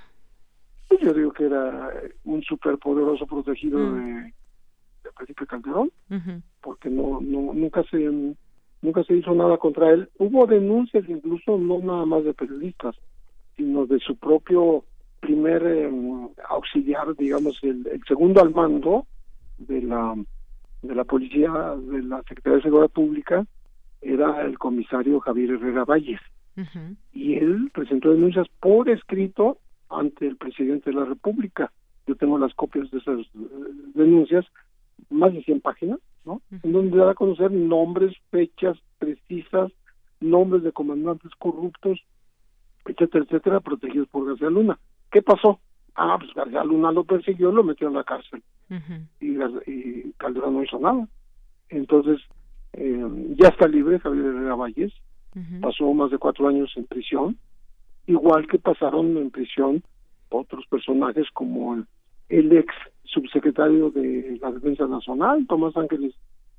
Yo digo que era un superpoderoso protegido mm. de, de Felipe Calderón, porque no, no, nunca se nunca se hizo nada contra él. Hubo denuncias incluso no nada más de periodistas, sino de su propio primer em, auxiliar, digamos, el, el, segundo al mando de la de la policía de la Secretaría de Seguridad Pública era el comisario Javier Herrera Valles y él presentó denuncias por escrito ante el presidente de la República. Yo tengo las copias de esas eh, denuncias, más de 100 páginas, ¿no? En donde da a conocer nombres, fechas precisas, nombres de comandantes corruptos, etcétera, etcétera, protegidos por García Luna. ¿Qué pasó? Ah, pues García Luna lo persiguió, lo metió en la cárcel. y, y Calderón no hizo nada. Entonces, Eh, ya está libre Javier Herrera Valles, pasó más de cuatro años en prisión, igual que pasaron en prisión otros personajes como el, el ex subsecretario de la Defensa Nacional, Tomás Ángeles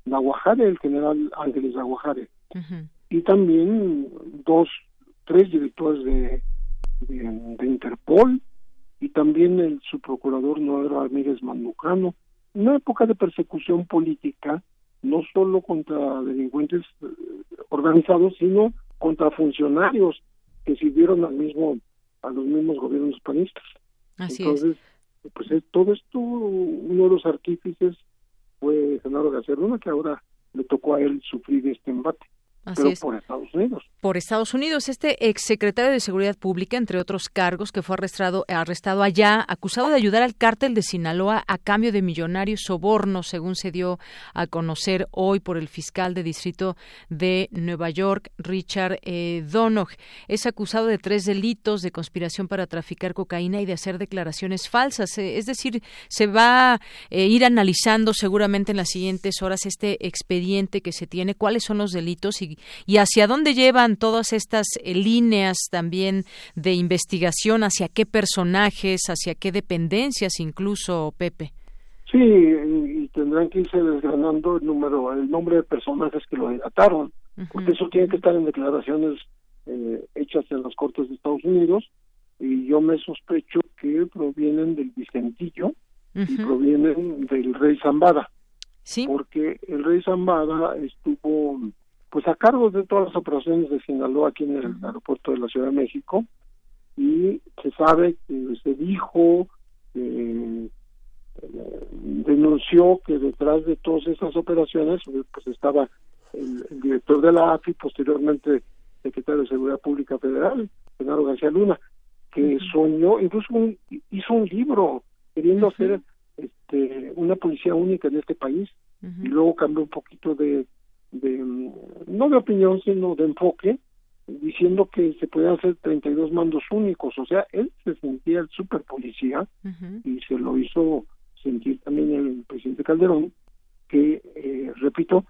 Naguajare, el general Ángeles Naguajare, y también dos, tres directores de, de, Interpol, y también el subprocurador Noel Ramírez Manducano, una época de persecución política, no solo contra delincuentes eh, organizados, sino contra funcionarios que sirvieron al mismo a los mismos gobiernos panistas. Así Entonces, pues todo esto, uno de los artífices fue Genaro García Luna, que ahora le tocó a él sufrir este embate pero por Estados Unidos. Por Estados Unidos, este exsecretario de Seguridad Pública, entre otros cargos, que fue arrestado, arrestado allá, acusado de ayudar al cártel de Sinaloa a cambio de millonarios sobornos, según se dio a conocer hoy por el fiscal de distrito de Nueva York, Richard eh. Es acusado de tres delitos de conspiración para traficar cocaína y de hacer declaraciones falsas. Eh, es decir, se va a eh, ir analizando seguramente en las siguientes horas este expediente que se tiene, cuáles son los delitos y y, hacia dónde llevan todas estas eh, líneas también de investigación, hacia qué personajes, hacia qué dependencias incluso, Pepe. Sí, y tendrán que irse desgranando el número, el nombre de personajes que lo delataron, porque eso tiene que estar en declaraciones eh, hechas en las Cortes de Estados Unidos, y yo me sospecho que provienen del Vicentillo y provienen del rey Zambada. Sí. Porque el rey Zambada estuvo pues a cargo de todas las operaciones de Sinaloa aquí en el aeropuerto de la Ciudad de México. Y se sabe que se dijo eh, denunció que detrás de todas esas operaciones pues estaba el, director de la AFI posteriormente secretario de Seguridad Pública Federal Genaro García Luna que soñó incluso hizo un libro queriendo hacer este una policía única en este país. Y luego cambió un poquito de de no de opinión sino de enfoque diciendo que se podían hacer 32 mandos únicos. O sea él se sentía el super policía y se lo hizo sentir también el presidente Calderón que eh, repito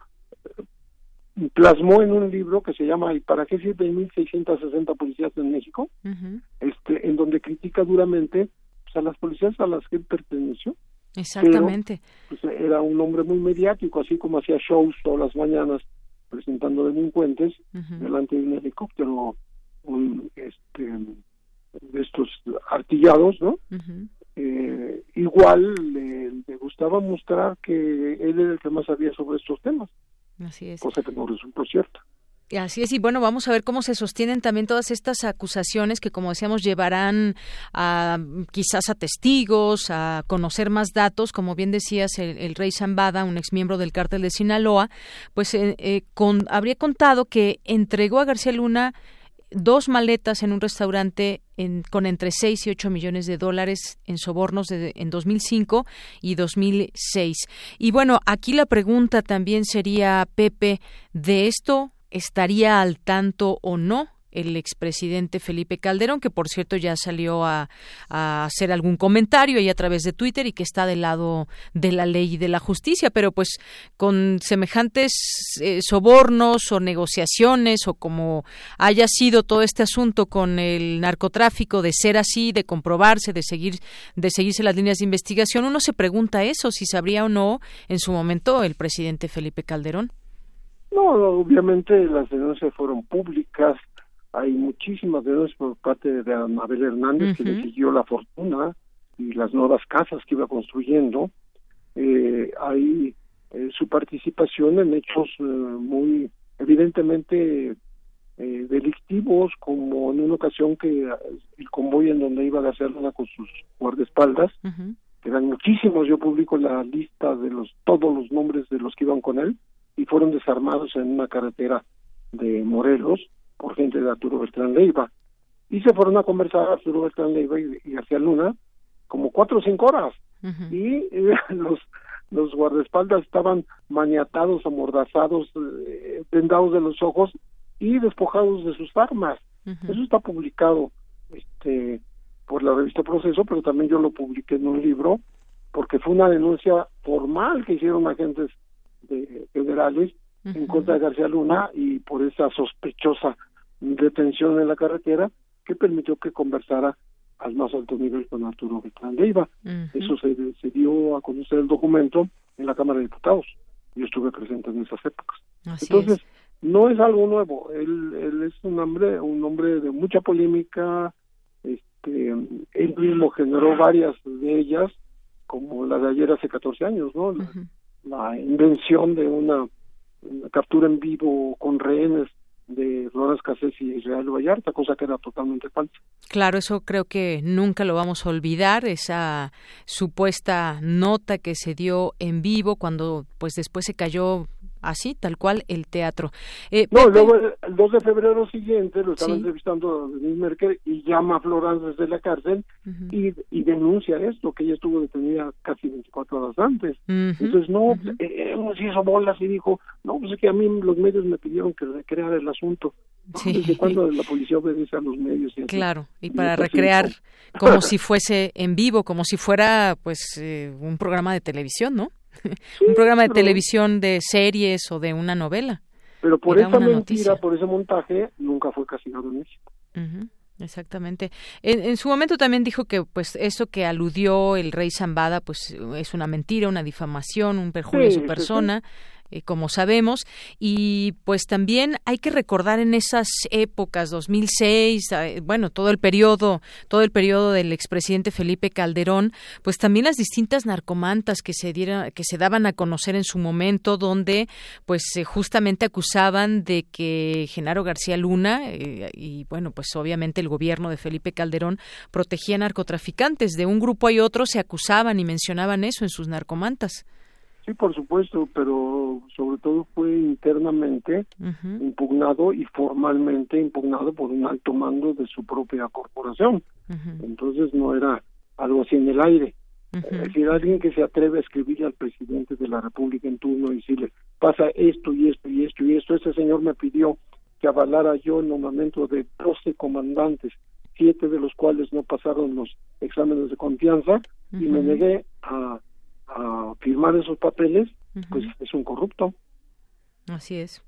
plasmó en un libro que se llama ¿Y para qué sirven 1660 policías en México? este en donde critica duramente pues, a las policías a las que él perteneció Exactamente. pues, era un hombre muy mediático, así como hacía shows todas las mañanas presentando delincuentes delante de un helicóptero un, este, de estos artillados, ¿no? eh, igual le, le, gustaba mostrar que él era el que más sabía sobre estos temas. Así es. Cosa que no resultó cierta. Así es, y bueno, vamos a ver cómo se sostienen también todas estas acusaciones que, como decíamos, llevarán a quizás a testigos, a conocer más datos, como bien decías, el, rey Zambada, un exmiembro del cártel de Sinaloa, pues eh, eh, con, habría contado que entregó a García Luna dos maletas en un restaurante en, con entre 6 y 8 millones de dólares en sobornos de, en 2005 y 2006. Y bueno, aquí la pregunta también sería, Pepe, de esto estaría al tanto o no el expresidente Felipe Calderón, que por cierto ya salió a, hacer algún comentario ahí a través de Twitter y que está del lado de la ley y de la justicia, pero pues con semejantes eh, sobornos o negociaciones o como haya sido todo este asunto con el narcotráfico, de ser así, de comprobarse, de seguir, de seguirse las líneas de investigación, uno se pregunta eso, si sabría o no en su momento el presidente Felipe Calderón. No, obviamente las denuncias fueron públicas, hay muchísimas denuncias por parte de Anabel Hernández que le siguió la fortuna y las nuevas casas que iba construyendo. Eh, hay eh, su participación en hechos eh, muy evidentemente eh, delictivos, como en una ocasión que el convoy en donde iba a hacerla con sus guardaespaldas, que eran muchísimos, yo publico la lista de los todos los nombres de los que iban con él, y fueron desarmados en una carretera de Morelos por gente de Arturo Bertrán Leiva. Y se fueron a conversar Arturo Bertrán Leiva y, García Luna como cuatro o cinco horas. Y eh, (laughs) los los guardaespaldas estaban maniatados, amordazados, eh, vendados de los ojos y despojados de sus armas. Eso está publicado este por la revista Proceso, pero también yo lo publiqué en un libro porque fue una denuncia formal que hicieron agentes de federales en contra de García Luna y por esa sospechosa detención en la carretera que permitió que conversara al más alto nivel con Arturo Beltrán Leiva. Eso se, se, dio a conocer el documento en la Cámara de Diputados. Yo estuve presente en esas épocas. Entonces, no es algo nuevo. Él, él es un hombre, un hombre de mucha polémica. Este, él mismo generó varias de ellas, como la de ayer hace 14 años, ¿no? La, invención de una, captura en vivo con rehenes de Flores Casés y Israel Vallarta, cosa que era totalmente falsa. Claro, eso creo que nunca lo vamos a olvidar, esa supuesta nota que se dio en vivo cuando pues después se cayó así, tal cual, el teatro. Eh, no, luego el 2 de febrero siguiente lo estaba entrevistando a Denise Merkel y llama a Florence desde la cárcel y, y, denuncia esto, que ella estuvo detenida casi 24 horas antes. Entonces, no, eh, se hizo bolas y dijo, no, pues es que a mí los medios me pidieron que recreara el asunto. ¿Desde (laughs) cuando la policía obedece a los medios? Y claro, y para recrear como (laughs) si fuese en vivo, como si fuera pues eh, un programa de televisión, ¿no? Un programa de televisión de series o de una novela. Pero por esa mentira, por ese montaje, nunca fue castigado en México. Exactamente. En, su momento también dijo que pues eso que aludió el rey Zambada pues es una mentira, una difamación, un perjurio de su persona. Eh, como sabemos, y pues también hay que recordar en esas épocas, 2006, eh, bueno, todo el periodo, todo el periodo del expresidente Felipe Calderón, pues también las distintas narcomantas que se dieron, que se daban a conocer en su momento, donde pues justamente acusaban de que Genaro García Luna eh, y bueno, pues obviamente el gobierno de Felipe Calderón protegía narcotraficantes, de un grupo y otro se acusaban y mencionaban eso en sus narcomantas. Sí, por supuesto, pero sobre todo fue internamente impugnado y formalmente impugnado por un alto mando de su propia corporación. Entonces no era algo así en el aire. Es decir, alguien que se atreve a escribirle al presidente de la República en turno y decirle, pasa esto y esto y esto y esto, ese señor me pidió que avalara yo el nombramiento de 12 comandantes, siete de los cuales no pasaron los exámenes de confianza, y me negué a a firmar esos papeles, pues es un corrupto. Así es.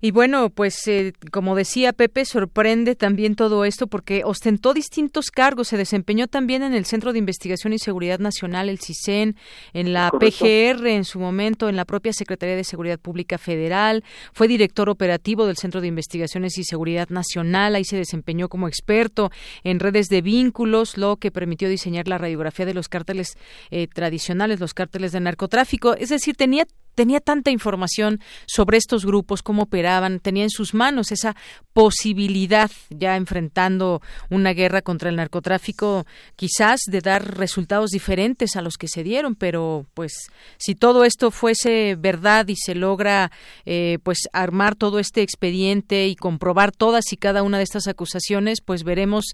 Y bueno, pues eh, como decía Pepe, sorprende también todo esto porque ostentó distintos cargos, se desempeñó también en el Centro de Investigación y Seguridad Nacional, el CISEN, en la PGR en su momento, en la propia Secretaría de Seguridad Pública Federal, fue director operativo del Centro de Investigaciones y Seguridad Nacional, ahí se desempeñó como experto en redes de vínculos, lo que permitió diseñar la radiografía de los cárteles eh, tradicionales, los cárteles de narcotráfico, es decir, tenía tenía tanta información sobre estos grupos, cómo operaban, tenía en sus manos esa posibilidad, ya enfrentando una guerra contra el narcotráfico, quizás de dar resultados diferentes a los que se dieron, pero pues si todo esto fuese verdad y se logra eh, pues armar todo este expediente y comprobar todas y cada una de estas acusaciones, pues veremos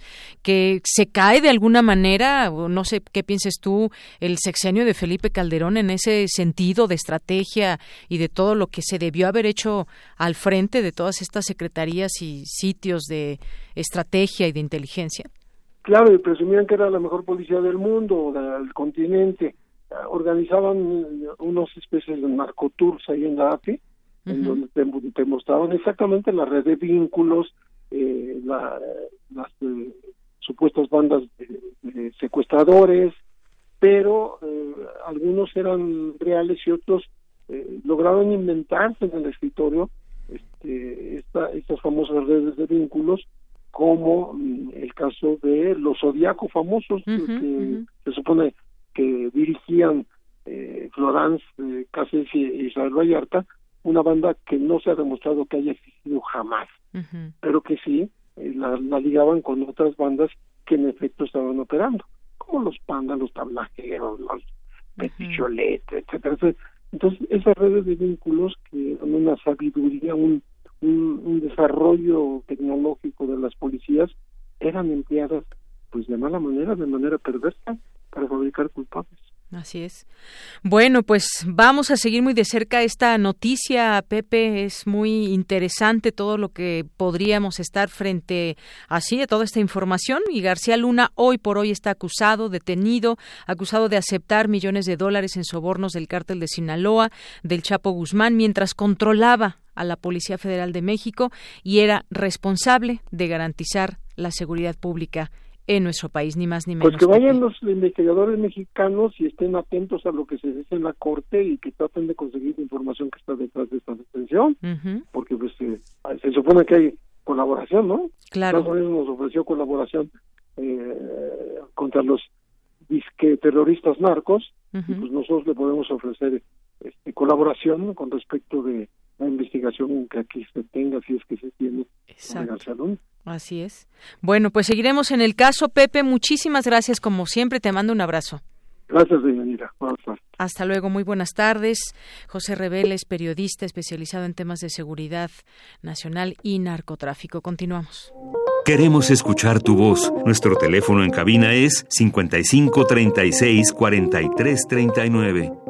que se cae de alguna manera, no sé qué pienses tú, el sexenio de Felipe Calderón en ese sentido de estrategia y de todo lo que se debió haber hecho al frente de todas estas secretarías y sitios de estrategia y de inteligencia? Claro, y presumían que era la mejor policía del mundo, del continente. Organizaban unas especies de narcotours ahí en la AFI, en donde te, mostraban exactamente la red de vínculos, eh, las eh, supuestas bandas de, secuestradores, pero eh, algunos eran reales y otros eh, lograron inventarse en el escritorio este, estas famosas redes de vínculos como mm, el caso de los zodiaco famosos que se supone que dirigían eh, Florence eh, y Isabel Vallarta una banda que no se ha demostrado que haya existido jamás pero que sí eh, la, ligaban con otras bandas que en efecto estaban operando como los pandas los tablajeros los peticholet etcétera entonces, esas redes de vínculos que una sabiduría, un, un, desarrollo tecnológico de las policías, eran empleadas pues de mala manera, de manera perversa, para fabricar culpables. Así es. Bueno, pues vamos a seguir muy de cerca esta noticia, Pepe. Es muy interesante todo lo que podríamos estar frente así a toda esta información. Y García Luna hoy por hoy está acusado, detenido, acusado de aceptar millones de dólares en sobornos del cártel de Sinaloa, del Chapo Guzmán, mientras controlaba a la Policía Federal de México y era responsable de garantizar la seguridad pública en nuestro país, ni más ni pues menos. Pues que vayan los investigadores mexicanos y estén atentos a lo que se dice en la corte y que traten de conseguir información que está detrás de esta detención, porque pues eh, se supone que hay colaboración, ¿no? Claro. Estados Unidos nos ofreció colaboración eh, contra los disque terroristas narcos y pues nosotros le podemos ofrecer este, colaboración con respecto de la investigación que aquí se tenga, si es que se tiene Exacto. Así es. Bueno, pues seguiremos en el caso. Pepe, muchísimas gracias como siempre. Te mando un abrazo. Gracias, Deyanira. Hasta luego, muy buenas tardes. José Reveles, periodista especializado en temas de seguridad nacional y narcotráfico. Continuamos. Queremos escuchar tu voz. Nuestro teléfono en cabina es 55 36 43 39.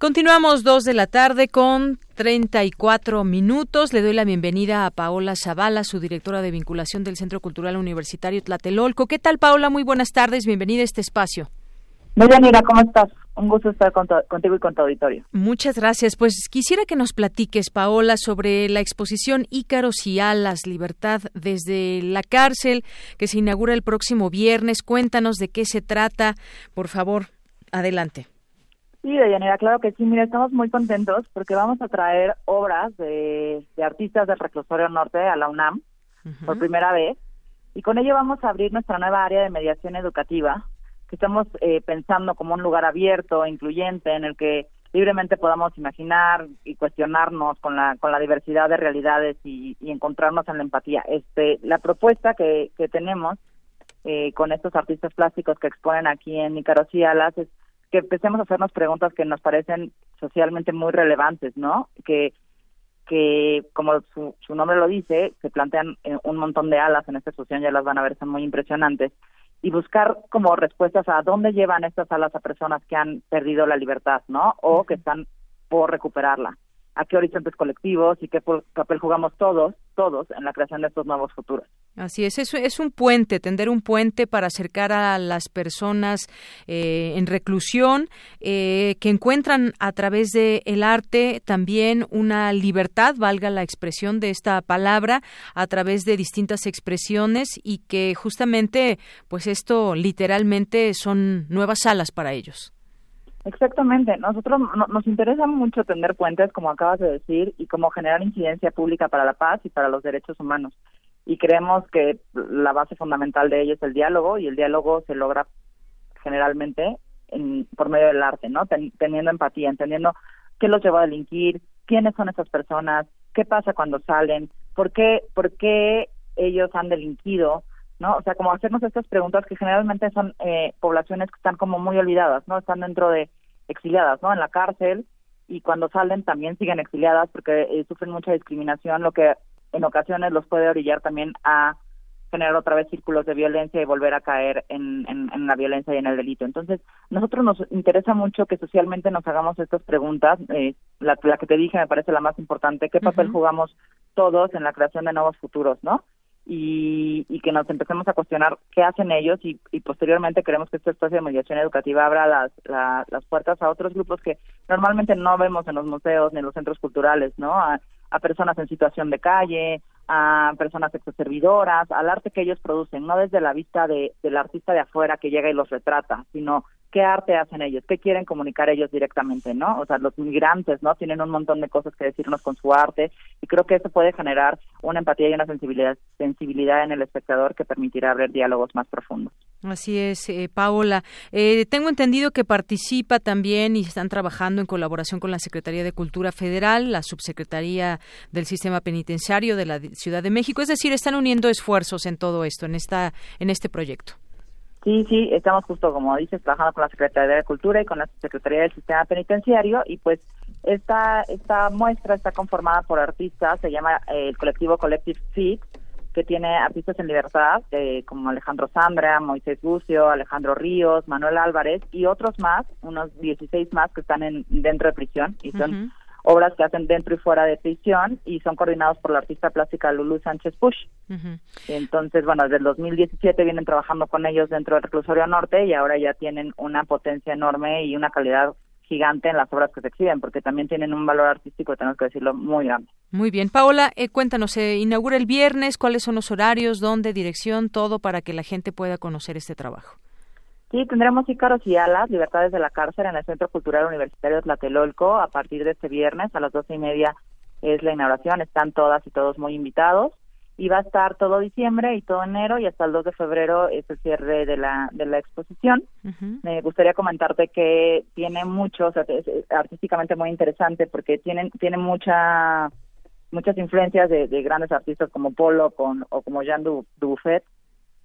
Continuamos dos de la tarde con 34 minutos. Le doy la bienvenida a Paola Zavala, su directora de vinculación del Centro Cultural Universitario Tlatelolco. ¿Qué tal, Paola? Muy buenas tardes. Bienvenida a este espacio. Muy ¿cómo estás? Un gusto estar contigo y con tu auditorio. Muchas gracias. Pues quisiera que nos platiques, Paola, sobre la exposición Ícaros y Alas, Libertad desde la cárcel, que se inaugura el próximo viernes. Cuéntanos de qué se trata. Por favor, adelante. Sí, Deyanira, claro que sí. Mira, estamos muy contentos porque vamos a traer obras de, artistas del Reclusorio Norte a la UNAM por primera vez y con ello vamos a abrir nuestra nueva área de mediación educativa que estamos eh, pensando como un lugar abierto, incluyente, en el que libremente podamos imaginar y cuestionarnos con la con la diversidad de realidades y, encontrarnos en la empatía. Este, la propuesta que, que tenemos eh, con estos artistas plásticos que exponen aquí en Nicaragua y Alas es que empecemos a hacernos preguntas que nos parecen socialmente muy relevantes, ¿no? Que, que como su, su nombre lo dice, se plantean eh, un montón de alas en esta exposición, ya las van a ver, son muy impresionantes, y buscar como respuestas a dónde llevan estas alas a personas que han perdido la libertad, ¿no? O que están por recuperarla a qué horizontes colectivos y qué papel jugamos todos, todos en la creación de estos nuevos futuros. Así es, es, es un puente, tender un puente para acercar a las personas eh, en reclusión eh, que encuentran a través del el arte también una libertad, valga la expresión de esta palabra, a través de distintas expresiones y que justamente, pues esto literalmente son nuevas salas para ellos. Exactamente. Nosotros nos interesa mucho tender puentes, como acabas de decir, y como generar incidencia pública para la paz y para los derechos humanos. Y creemos que la base fundamental de ello es el diálogo, y el diálogo se logra generalmente en, por medio del arte, ¿no? teniendo empatía, entendiendo qué los llevó a delinquir, quiénes son esas personas, qué pasa cuando salen, por qué, por qué ellos han delinquido, ¿no? O sea, como hacernos estas preguntas que generalmente son eh, poblaciones que están como muy olvidadas, ¿no? Están dentro de exiliadas, ¿no? En la cárcel y cuando salen también siguen exiliadas porque eh, sufren mucha discriminación, lo que en ocasiones los puede orillar también a generar otra vez círculos de violencia y volver a caer en, en, la violencia y en el delito. Entonces, nosotros nos interesa mucho que socialmente nos hagamos estas preguntas. Eh, la, la, que te dije me parece la más importante. ¿Qué papel jugamos todos en la creación de nuevos futuros, no? Y, que nos empecemos a cuestionar qué hacen ellos y, posteriormente queremos que este espacio de mediación educativa abra las, las puertas a otros grupos que normalmente no vemos en los museos ni en los centros culturales, ¿no? A, personas en situación de calle, a personas exoservidoras, al arte que ellos producen, no desde la vista de, del artista de afuera que llega y los retrata, sino qué arte hacen ellos, qué quieren comunicar ellos directamente, ¿no? O sea, los migrantes, ¿no? Tienen un montón de cosas que decirnos con su arte y creo que eso puede generar una empatía y una sensibilidad, sensibilidad en el espectador que permitirá abrir diálogos más profundos. Así es, eh, Paola. Eh, tengo entendido que participa también y están trabajando en colaboración con la Secretaría de Cultura Federal, la Subsecretaría del Sistema Penitenciario de la Ciudad de México, es decir, están uniendo esfuerzos en todo esto, en esta, en este proyecto. Sí, sí, estamos justo, como dices, trabajando con la Secretaría de Cultura y con la Secretaría del Sistema Penitenciario y pues esta, esta muestra está conformada por artistas, se llama eh, el colectivo Collective Fit, que tiene artistas en libertad eh, como Alejandro Zambra, Moisés Bucio, Alejandro Ríos, Manuel Álvarez y otros más, unos 16 más que están en, dentro de prisión y son obras que hacen dentro y fuera de prisión y son coordinados por la artista plástica Lulu Sánchez Push. Entonces, bueno, desde el 2017 vienen trabajando con ellos dentro del reclusorio norte y ahora ya tienen una potencia enorme y una calidad gigante en las obras que se exhiben, porque también tienen un valor artístico, tenemos que decirlo, muy grande. Muy bien. Paola, eh, cuéntanos, se inaugura el viernes, cuáles son los horarios, dónde, dirección, todo para que la gente pueda conocer este trabajo. Sí, tendremos Ícaros y Alas, Libertades de la Cárcel, en el Centro Cultural Universitario de Tlatelolco, a partir de este viernes a las doce y media es la inauguración, están todas y todos muy invitados, y va a estar todo diciembre y todo enero, y hasta el 2 de febrero es el cierre de la, de la exposición. Me gustaría comentarte que tiene mucho, o sea, es artísticamente muy interesante, porque tienen, tiene mucha muchas influencias de, grandes artistas como Polo con, o como Jean Dubuffet,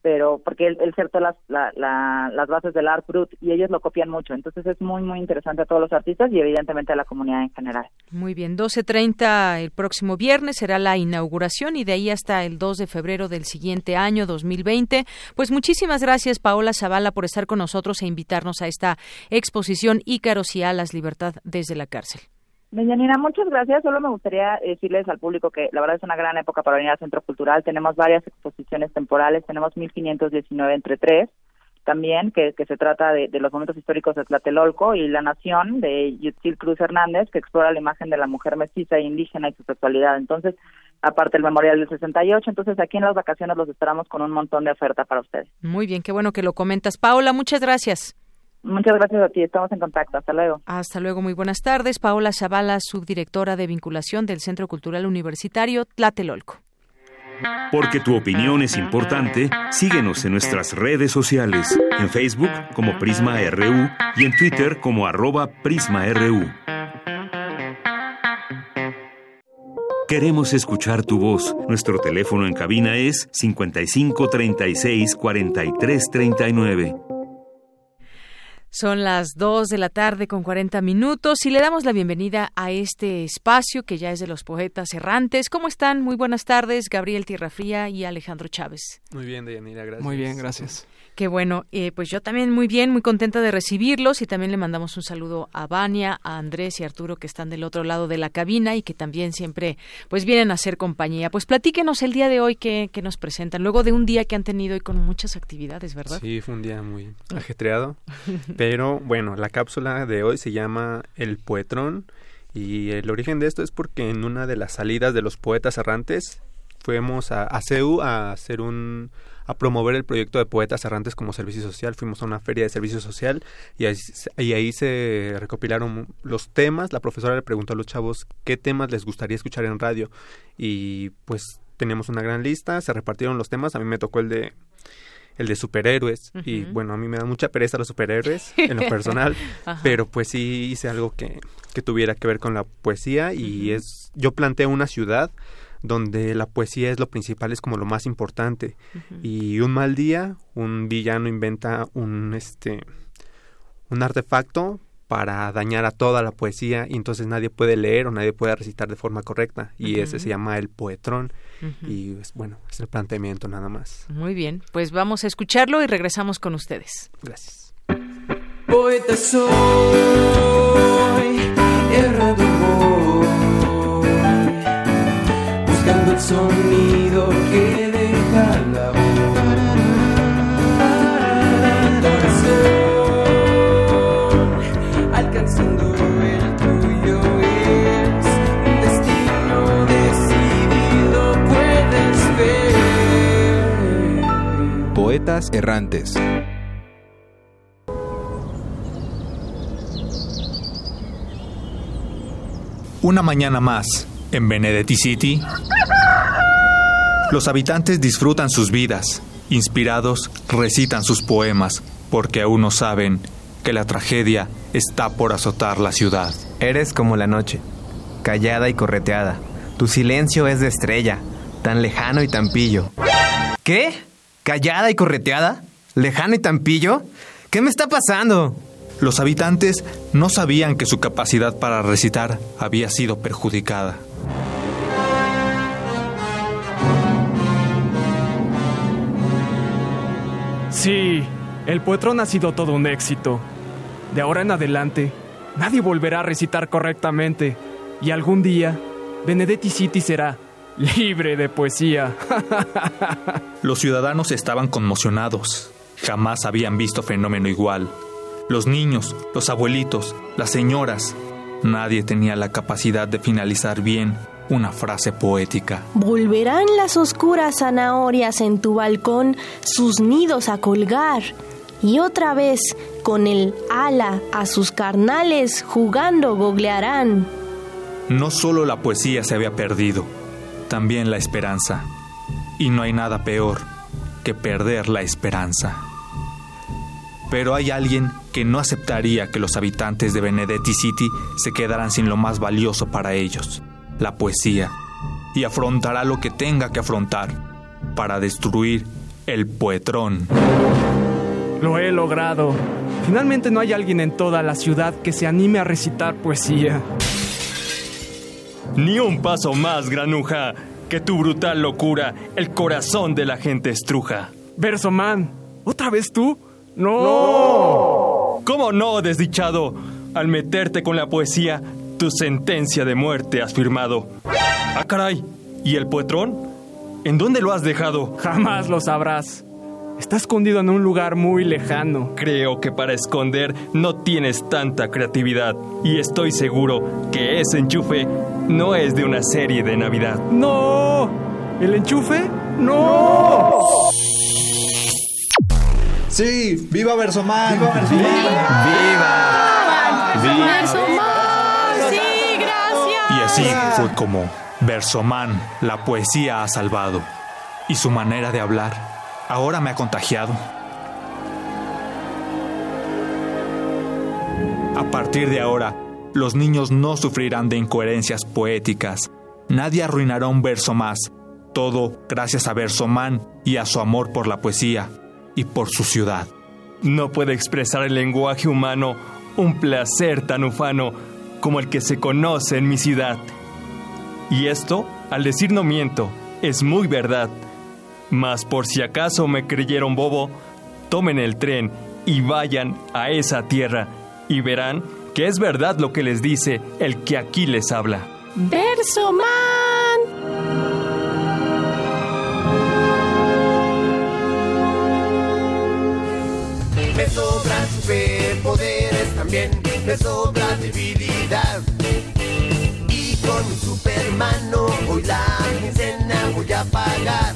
pero porque él, él las, las bases del art brut y ellos lo copian mucho. Entonces es muy, muy interesante a todos los artistas y evidentemente a la comunidad en general. Muy bien, 12.30 el próximo viernes será la inauguración y de ahí hasta el 2 de febrero del siguiente año, 2020. Pues muchísimas gracias, Paola Zavala, por estar con nosotros e invitarnos a esta exposición Ícaros y Alas, Libertad desde la cárcel. Deyanira, muchas gracias. Solo me gustaría decirles al público que la verdad es una gran época para venir al Centro Cultural. Tenemos varias exposiciones temporales, tenemos 1519 entre tres también, que, se trata de, los momentos históricos de Tlatelolco y La Nación de Yutzil Cruz Hernández, que explora la imagen de la mujer mestiza e indígena y su sexualidad. Entonces, aparte el Memorial del 68, entonces aquí en las vacaciones los esperamos con un montón de oferta para ustedes. Muy bien, qué bueno que lo comentas. Paola, muchas gracias. Muchas gracias a ti, estamos en contacto. Hasta luego. Hasta luego, muy buenas tardes. Paola Zavala, subdirectora de vinculación del Centro Cultural Universitario Tlatelolco. Porque tu opinión es importante, síguenos en nuestras redes sociales, en Facebook como Prisma RU y en Twitter como arroba PrismaRU. Queremos escuchar tu voz. Nuestro teléfono en cabina es 55 36 43 39. Son las 2 de la tarde con 40 minutos y le damos la bienvenida a este espacio que ya es de los poetas errantes. ¿Cómo están? Muy buenas tardes, Gabriel Tierrafría y Alejandro Chávez. Muy bien, Deyanira, gracias. Muy bien, gracias. Qué bueno, eh, pues yo también muy bien, muy contenta de recibirlos y también le mandamos un saludo a Vania, a Andrés y Arturo que están del otro lado de la cabina y que también siempre pues vienen a hacer compañía. Pues platíquenos el día de hoy que, que nos presentan, luego de un día que han tenido y con muchas actividades, ¿verdad? Sí, fue un día muy ajetreado, pero bueno, la cápsula de hoy se llama El Poetrón y el origen de esto es porque en una de las salidas de los poetas errantes fuimos a, a CEU a hacer un a promover el proyecto de Poetas Errantes como servicio social. Fuimos a una feria de servicio social y ahí, y ahí se recopilaron los temas. La profesora le preguntó a los chavos qué temas les gustaría escuchar en radio y pues teníamos una gran lista, se repartieron los temas. A mí me tocó el de el de superhéroes y bueno, a mí me da mucha pereza los superhéroes en lo (laughs) personal, pero pues sí hice algo que, que tuviera que ver con la poesía y es yo planteé una ciudad donde la poesía es lo principal, es como lo más importante. Y un mal día, un villano inventa un este un artefacto para dañar a toda la poesía y entonces nadie puede leer o nadie puede recitar de forma correcta y ese se llama el poetrón y es bueno, es el planteamiento nada más. Muy bien, pues vamos a escucharlo y regresamos con ustedes. Gracias. Poeta soy, el Errantes. Una mañana más, en Benedetti City, los habitantes disfrutan sus vidas, inspirados recitan sus poemas, porque aún no saben que la tragedia está por azotar la ciudad. Eres como la noche, callada y correteada. Tu silencio es de estrella, tan lejano y tan pillo. ¿Qué? ¿Callada y correteada? ¿Lejano y tan pillo? ¿Qué me está pasando? Los habitantes no sabían que su capacidad para recitar había sido perjudicada. Sí, el poetrón ha sido todo un éxito. De ahora en adelante, nadie volverá a recitar correctamente. Y algún día, Benedetti City será libre de poesía. Los ciudadanos estaban conmocionados. Jamás habían visto fenómeno igual. Los niños, los abuelitos, las señoras, nadie tenía la capacidad de finalizar bien una frase poética. Volverán las oscuras zanahorias en tu balcón sus nidos a colgar. Y otra vez, con el ala a sus carnales jugando goglearán. No solo la poesía se había perdido, también la esperanza. Y no hay nada peor que perder la esperanza. Pero hay alguien que no aceptaría que los habitantes de Benedetti City se quedaran sin lo más valioso para ellos, la poesía, y afrontará lo que tenga que afrontar para destruir el poetrón. Lo he logrado. Finalmente no hay alguien en toda la ciudad que se anime a recitar poesía. Ni un paso más, granuja, que tu brutal locura el corazón de la gente estruja. Versoman, ¿otra vez tú? ¡No! ¿Cómo no, desdichado? Al meterte con la poesía, tu sentencia de muerte has firmado. ¡Ah, caray! ¿Y el poetrón? ¿En dónde lo has dejado? Jamás lo sabrás. Está escondido en un lugar muy lejano. Creo que para esconder no tienes tanta creatividad. Y estoy seguro que ese enchufe no es de una serie de Navidad. ¡No! ¿El enchufe? ¡No! Sí, viva Versoman. Viva Versoman. Viva. Viva. Versoman. Sí, gracias. Y así fue como Versoman la poesía ha salvado. Y su manera de hablar ahora me ha contagiado. A partir de ahora, los niños no sufrirán de incoherencias poéticas. Nadie arruinará un verso más. Todo gracias a Versoman y a su amor por la poesía y por su ciudad. No puede expresar el lenguaje humano un placer tan ufano como el que se conoce en mi ciudad. Y esto, al decir no miento, es muy verdad. Mas por si acaso me creyeron bobo, tomen el tren y vayan a esa tierra y verán que es verdad lo que les dice el que aquí les habla. Versoman. Me sobran superpoderes también, me sobra debilidad. Y con un supermano hoy la quincena voy a pagar.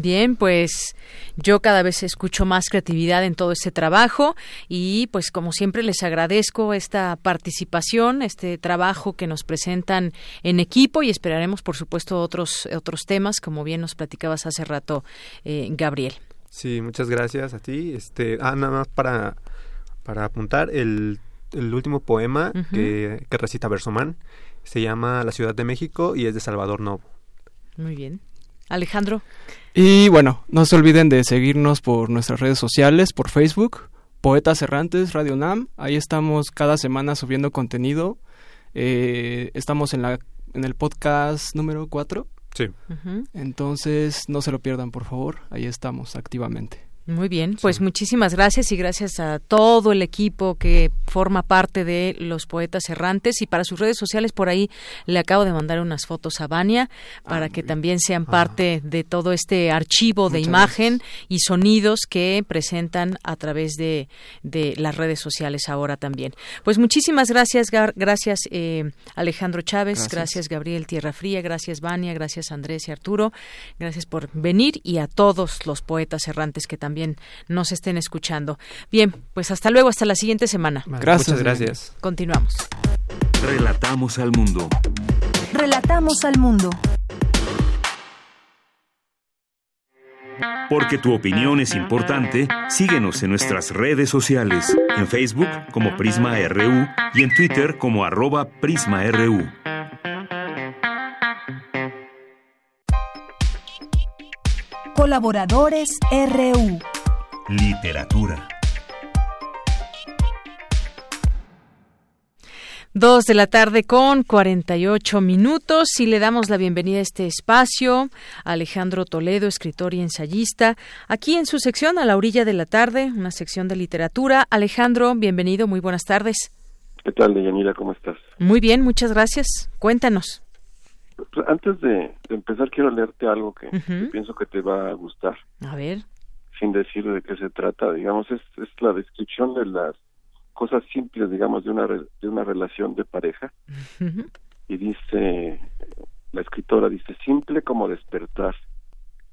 Bien, pues yo cada vez escucho más creatividad en todo este trabajo y pues como siempre les agradezco esta participación, este trabajo que nos presentan en equipo y esperaremos por supuesto otros otros temas como bien nos platicabas hace rato eh, Gabriel. Sí, muchas gracias a ti. Este, ah, nada más para para apuntar el, el último poema que, que recita Versoman se llama La Ciudad de México y es de Salvador Novo. Muy bien. Alejandro. Y bueno, no se olviden de seguirnos por nuestras redes sociales, por Facebook, Poetas Errantes, Radio Nam. Ahí estamos cada semana subiendo contenido. Eh, estamos en, la, en el podcast número 4. Sí. Entonces, no se lo pierdan, por favor. Ahí estamos activamente. Muy bien, pues muchísimas gracias y gracias a todo el equipo que forma parte de los poetas errantes. Y para sus redes sociales por ahí le acabo de mandar unas fotos a Vania para Ah, que también sean parte de todo este archivo de imagen y sonidos que presentan a través de, de las redes sociales ahora también. Pues muchísimas gracias, Gar- gracias eh, Alejandro Chávez, Gracias. gracias Gabriel Tierra Fría, gracias Vania, gracias Andrés y Arturo, gracias por venir y a todos los poetas errantes que también nos estén escuchando. Bien, pues hasta luego, hasta la siguiente semana. Gracias. Muchas gracias. Continuamos. Relatamos al mundo. Relatamos al mundo. Porque tu opinión es importante, síguenos en nuestras redes sociales, en Facebook como Prisma RU y en Twitter como arroba PrismaRU. Colaboradores RU. Literatura. Dos de la tarde con 48 minutos y le damos la bienvenida a este espacio a Alejandro Toledo, escritor y ensayista, aquí en su sección a la orilla de la tarde, una sección de literatura. Alejandro, bienvenido, muy buenas tardes. ¿Qué tal, Deyanira? ¿Cómo estás? Muy bien, muchas gracias. Cuéntanos. Pues antes de, de empezar, quiero leerte algo que, pienso que te va a gustar, A ver. sin decir de qué se trata. Digamos, es, es la descripción de las cosas simples, digamos, de una, re- de una relación de pareja. Y dice, la escritora dice, simple como despertar,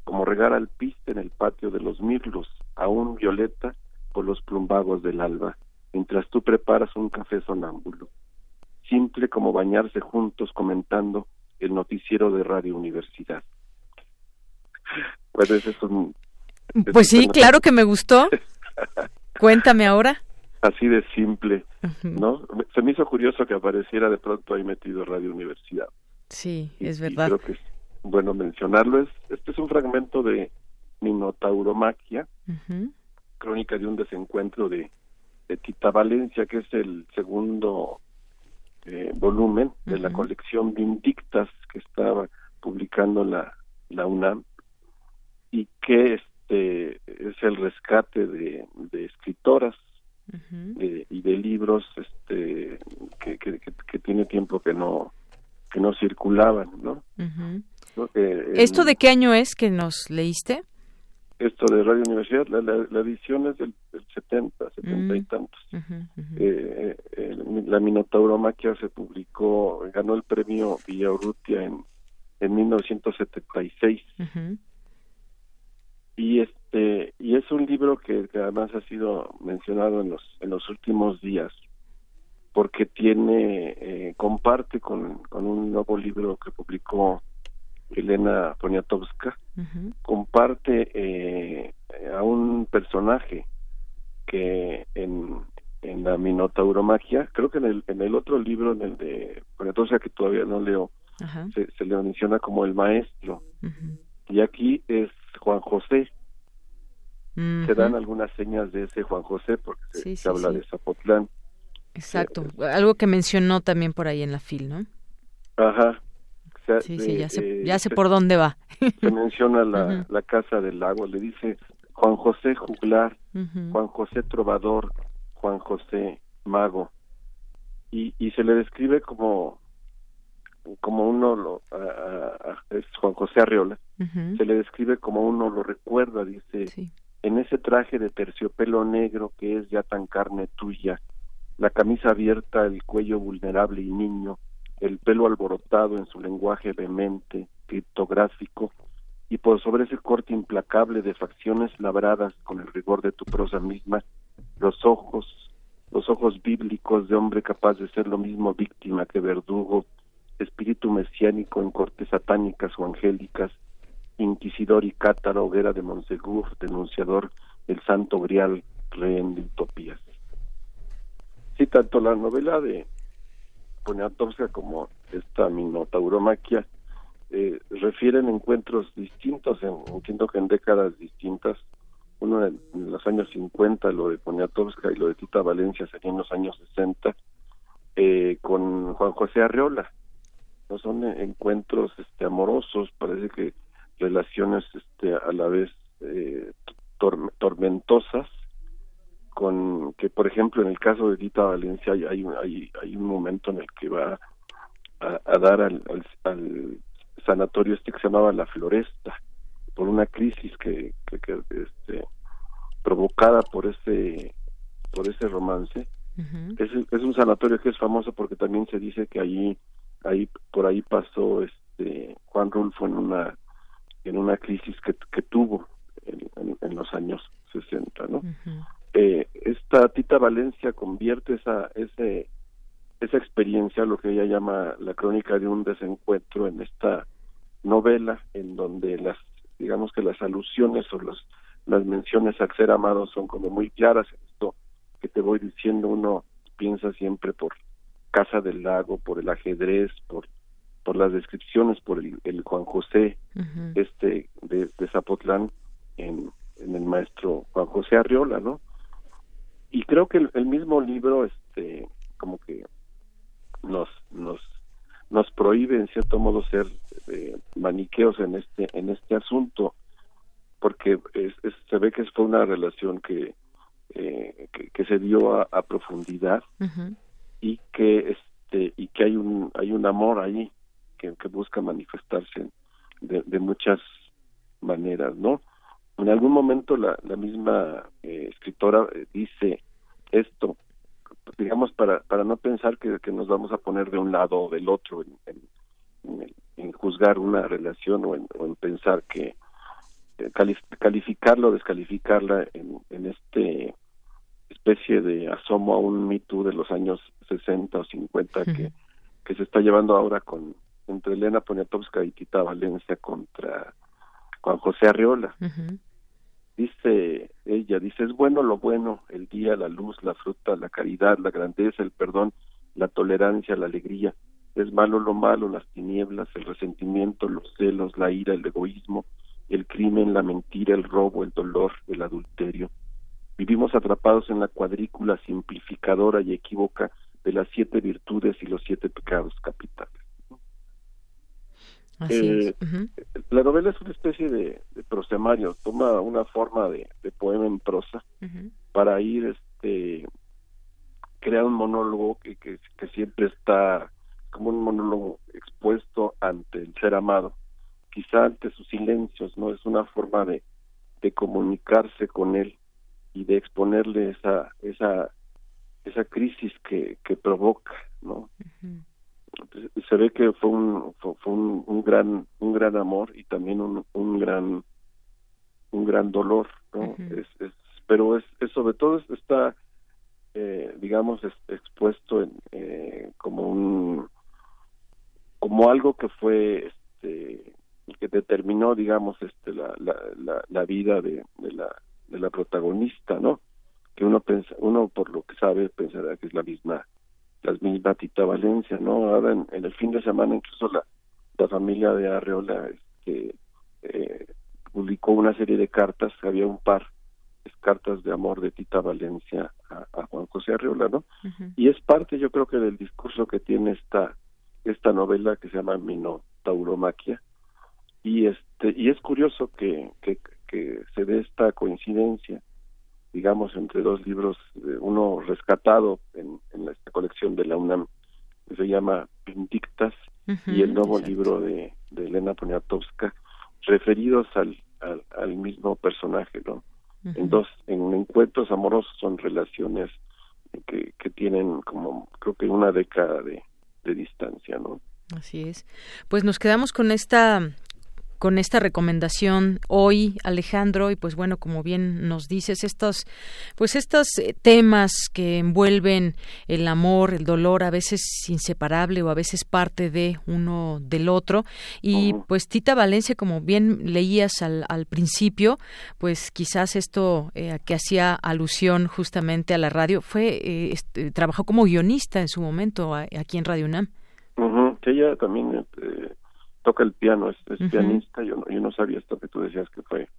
como regar al piste en el patio de los mirlos, aún violeta por los plumbagos del alba, mientras tú preparas un café sonámbulo. Simple como bañarse juntos comentando el noticiero de Radio Universidad. Bueno, ese es un... Pues sí, claro que me gustó. (laughs) Cuéntame ahora. Así de simple, ¿no? Se me hizo curioso que apareciera de pronto ahí metido Radio Universidad. Sí, es y verdad. creo que es bueno mencionarlo. Es, este es un fragmento de Minotauromaquia, Ujú. crónica de un desencuentro de, de Tita Valencia, que es el segundo eh, volumen de la colección Vindictas que estaba publicando la, la UNAM y que este es el rescate de, de escritoras de- y de libros este que, que, que- que tiene tiempo que no que no circulaban no. Eh, ¿Esto en- de qué año es que nos leíste? Esto de Radio Universidad la, la, la edición es del, del 70 70 y Mm. tantos ujú. Eh, eh, la Minotauromaquia se publicó ganó el premio Villaurrutia en en 1976 Ujú. y este y es un libro que, que además ha sido mencionado en los en los últimos días porque tiene eh, comparte con, con un nuevo libro que publicó Elena Poniatowska comparte eh, a un personaje que en, en la Minotauromaquia creo que en el en el otro libro en el de Poniatowska que todavía no leo se, se le menciona como el maestro y aquí es Juan José se dan algunas señas de ese Juan José porque se, Sí, se sí, habla sí. de Zapotlán. Exacto. Algo que mencionó también por ahí en la FIL, ¿no? Ajá. Sea, Sí, de- sí, ya sé, eh, ya sé se- por dónde va. Se menciona la, Ujú. la casa del lago, le dice Juan José Juglar, Ujú. Juan José Trovador, Juan José Mago. Y, y se le describe como como uno lo a- a- es Juan José Arriola Ujú. se le describe como uno lo recuerda dice en ese traje de terciopelo negro que es ya tan carne tuya la camisa abierta el cuello vulnerable y niño el pelo alborotado en su lenguaje vehemente criptográfico y por sobre ese corte implacable de facciones labradas con el rigor de tu prosa misma los ojos los ojos bíblicos de hombre capaz de ser lo mismo víctima que verdugo espíritu mesiánico en cortes satánicas o angélicas inquisidor y cátaro, hoguera de Monsegur, denunciador del santo grial, rehén de utopías. Sí, tanto la novela de Poniatowska como esta Minotauromaquia eh, refieren encuentros distintos, en, entiendo que en décadas distintas, uno en, en los años 50, lo de Poniatowska y lo de Tita Valencia sería en los años 60, eh, con Juan José Arreola. No son eh, encuentros este, amorosos, parece que relaciones este, a la vez eh, tormentosas con que por ejemplo en el caso de Dita Valencia hay hay, hay, un momento en el que va a, dar al, al, sanatorio este que se llamaba La Floresta por una crisis que, que, este, provocada por ese por ese romance. Es, es un sanatorio que es famoso porque también se dice que allí ahí por ahí pasó este Juan Rulfo en una en una crisis que, que tuvo en, en, los años 60 no eh, esta Tita Valencia convierte esa ese esa experiencia lo que ella llama la crónica de un desencuentro en esta novela en donde las digamos que las alusiones o los las menciones a ser amado son como muy claras esto que te voy diciendo uno piensa siempre por Casa del Lago, por el ajedrez, por por las descripciones, por el, Juan José este de, Zapotlán en, en, el maestro Juan José Arriola, ¿no? Y creo que el, mismo libro, este, como que nos nos nos prohíbe en cierto modo ser eh, maniqueos en este en este asunto porque se ve que fue una relación que eh, que, se dio a, profundidad y que este y que hay un hay un amor ahí que, busca manifestarse de, muchas maneras no en algún momento la, la misma eh, escritora eh, dice para no pensar que, nos vamos a poner de un lado o del otro en, en, juzgar una relación o en, pensar que eh, calificarla o descalificarla en, en este especie de asomo a un Me de los años 60 o 50 que, que se está llevando ahora con entre Elena Poniatowska y Tita Valencia contra Juan José Arriola. Dice ella, dice, es bueno lo bueno, el día, la luz, la fruta, la caridad, la grandeza, el perdón, la tolerancia, la alegría. Es malo lo malo, las tinieblas, el resentimiento, los celos, la ira, el egoísmo, el crimen, la mentira, el robo, el dolor, el adulterio Vivimos atrapados en la cuadrícula simplificadora y equívoca de las siete virtudes y los siete pecados capitales. Eh, la novela es una especie de, prosemario, toma una forma de, en prosa para ir este crear un monólogo que, que, siempre está como un monólogo expuesto ante el ser amado, quizá ante sus silencios, no es una forma de, de comunicarse con él y de exponerle esa esa esa crisis que, que provoca no se ve que fue un fue, un, gran un gran amor y también un, un gran un gran dolor no es, es, pero es, es, sobre todo está eh, digamos expuesto en, eh, como un como algo que fue este que determinó digamos este la la, la, la vida de, de la de la protagonista, ¿no? Que uno pensa, uno por lo que sabe pensará que es la misma, la misma Tita Valencia, ¿no? Ahora en, el fin de semana incluso la, la familia de Arreola este, eh, publicó una serie de cartas, había un par, es cartas de amor de Tita Valencia a, Juan José Arreola, ¿no? Y es parte, yo creo que del discurso que tiene esta esta novela que se llama Minotauromaquia. Y este y es curioso que, que que se dé esta coincidencia, digamos, entre dos libros, uno rescatado en, en esta colección de la UNAM, que se llama Vindictas, y el nuevo libro de, de Elena Poniatowska, referidos al, al, mismo personaje, ¿no? En dos, en encuentros amorosos son relaciones que, que tienen como, creo que una década de, de distancia, ¿no? Así es. Pues nos quedamos con esta con esta recomendación hoy, Alejandro, y pues bueno, como bien nos dices, estos, pues estos eh, temas que envuelven el amor, el dolor, a veces inseparable o a veces parte de uno del otro. Y pues Tita Valencia, como bien leías al, al principio, pues quizás esto eh, que hacía alusión justamente a la radio, fue, eh, este, trabajó como guionista en su momento aquí en Radio UNAM. ella también toca el piano, es, pianista, yo no, yo no sabía esto que tú decías que fue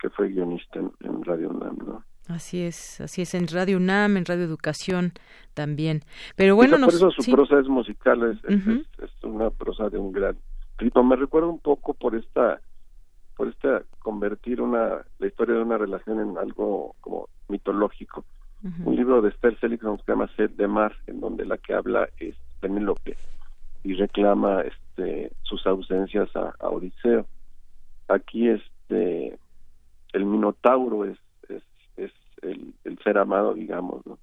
que fue guionista en, Radio UNAM, ¿no? Así es, así es, en Radio UNAM, en Radio Educación también. Pero bueno, por eso su prosa es musical, es, es, una prosa de un gran ritmo. Me recuerda un poco por esta por esta convertir una la historia de una relación en algo como mitológico. Un libro de Esther Seligman que se llama Sed de Mar, en donde la que habla es Penélope y reclama este sus ausencias a, Odiseo. Aquí este el Minotauro es es, es el, el ser amado, digamos, ¿no?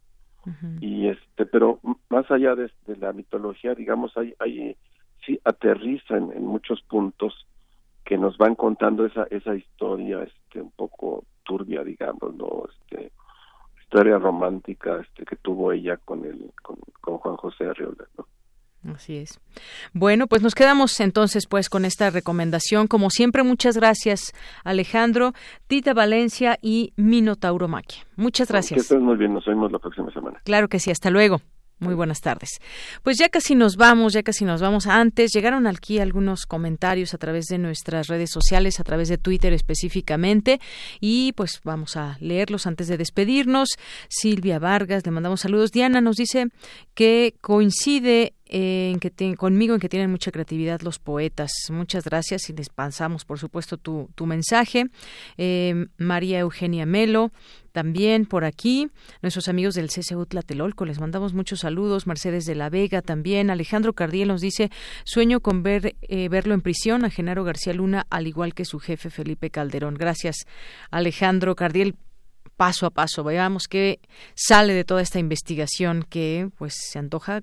y este pero más allá de, la mitología digamos hay hay sí aterriza en, muchos puntos que nos van contando esa esa historia este un poco turbia digamos no este historia romántica este que tuvo ella con el con, con Juan José Arriola no Así es. Bueno, pues nos quedamos entonces pues con esta recomendación. Como siempre, muchas gracias Alejandro, Tita Valencia y Minotauro Maquia. Muchas gracias. Que estés muy bien, nos vemos la próxima semana. Claro que sí, hasta luego. Muy buenas tardes. Pues ya casi nos vamos, ya casi nos vamos. Antes llegaron aquí algunos comentarios a través de nuestras redes sociales, a través de Twitter específicamente, y pues vamos a leerlos antes de despedirnos. Silvia Vargas, le mandamos saludos. Diana nos dice que coincide en que conmigo en que tienen mucha creatividad los poetas. Muchas gracias y les pasamos, por supuesto, tu, tu mensaje. Eh, María Eugenia Melo, también por aquí. Nuestros amigos del CCU Tlatelolco, les mandamos muchos saludos. Mercedes de la Vega también. Alejandro Cardiel nos dice, sueño con ver, eh, verlo en prisión a Genaro García Luna, al igual que su jefe Felipe Calderón. Gracias, Alejandro Cardiel paso a paso. Veamos qué sale de toda esta investigación que pues se antoja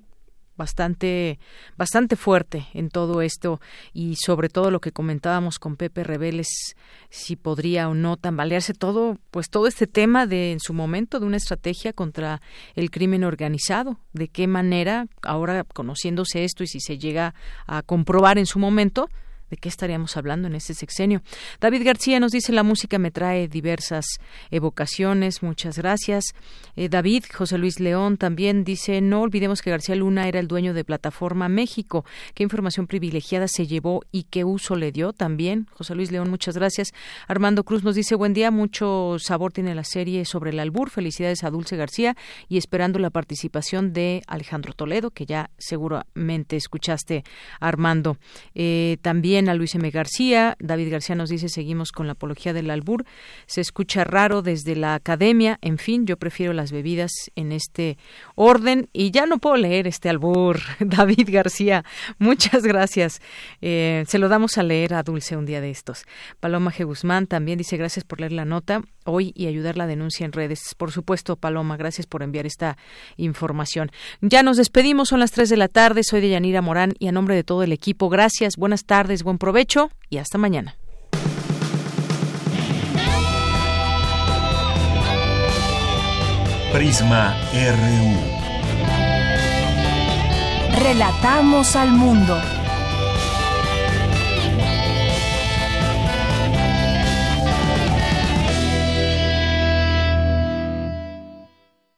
bastante bastante fuerte en todo esto. Y sobre todo lo que comentábamos con Pepe Rebeles si podría o no tambalearse todo pues todo este tema de en su momento de una estrategia contra el crimen organizado. De qué manera ahora conociéndose esto y si se llega a comprobar en su momento ¿De qué estaríamos hablando en este sexenio? David García nos dice la música me trae diversas evocaciones. Muchas gracias. Eh, David, José Luis León también dice no olvidemos que García Luna era el dueño de Plataforma México. Qué información privilegiada se llevó y qué uso le dio también. José Luis León, muchas gracias. Armando Cruz nos dice buen día, mucho sabor tiene la serie sobre el albur. Felicidades a Dulce García y esperando la participación de Alejandro Toledo, que ya seguramente escuchaste, Armando. Eh, también a Luis M. García. David García nos dice, seguimos con la apología del albur. Se escucha raro desde la academia. En fin, yo prefiero las bebidas en este orden. Y ya no puedo leer este albur. (laughs) David García, muchas gracias. Eh, se lo damos a leer a Dulce un día de estos. Paloma G. Guzmán también dice, gracias por leer la nota hoy y ayudar la denuncia en redes. Por supuesto, Paloma, gracias por enviar esta información. Ya nos despedimos, son las 3 de la tarde. Soy de Yanira Morán y a nombre de todo el equipo, gracias, buenas tardes, buen provecho y hasta mañana. Prisma RU. Relatamos al mundo.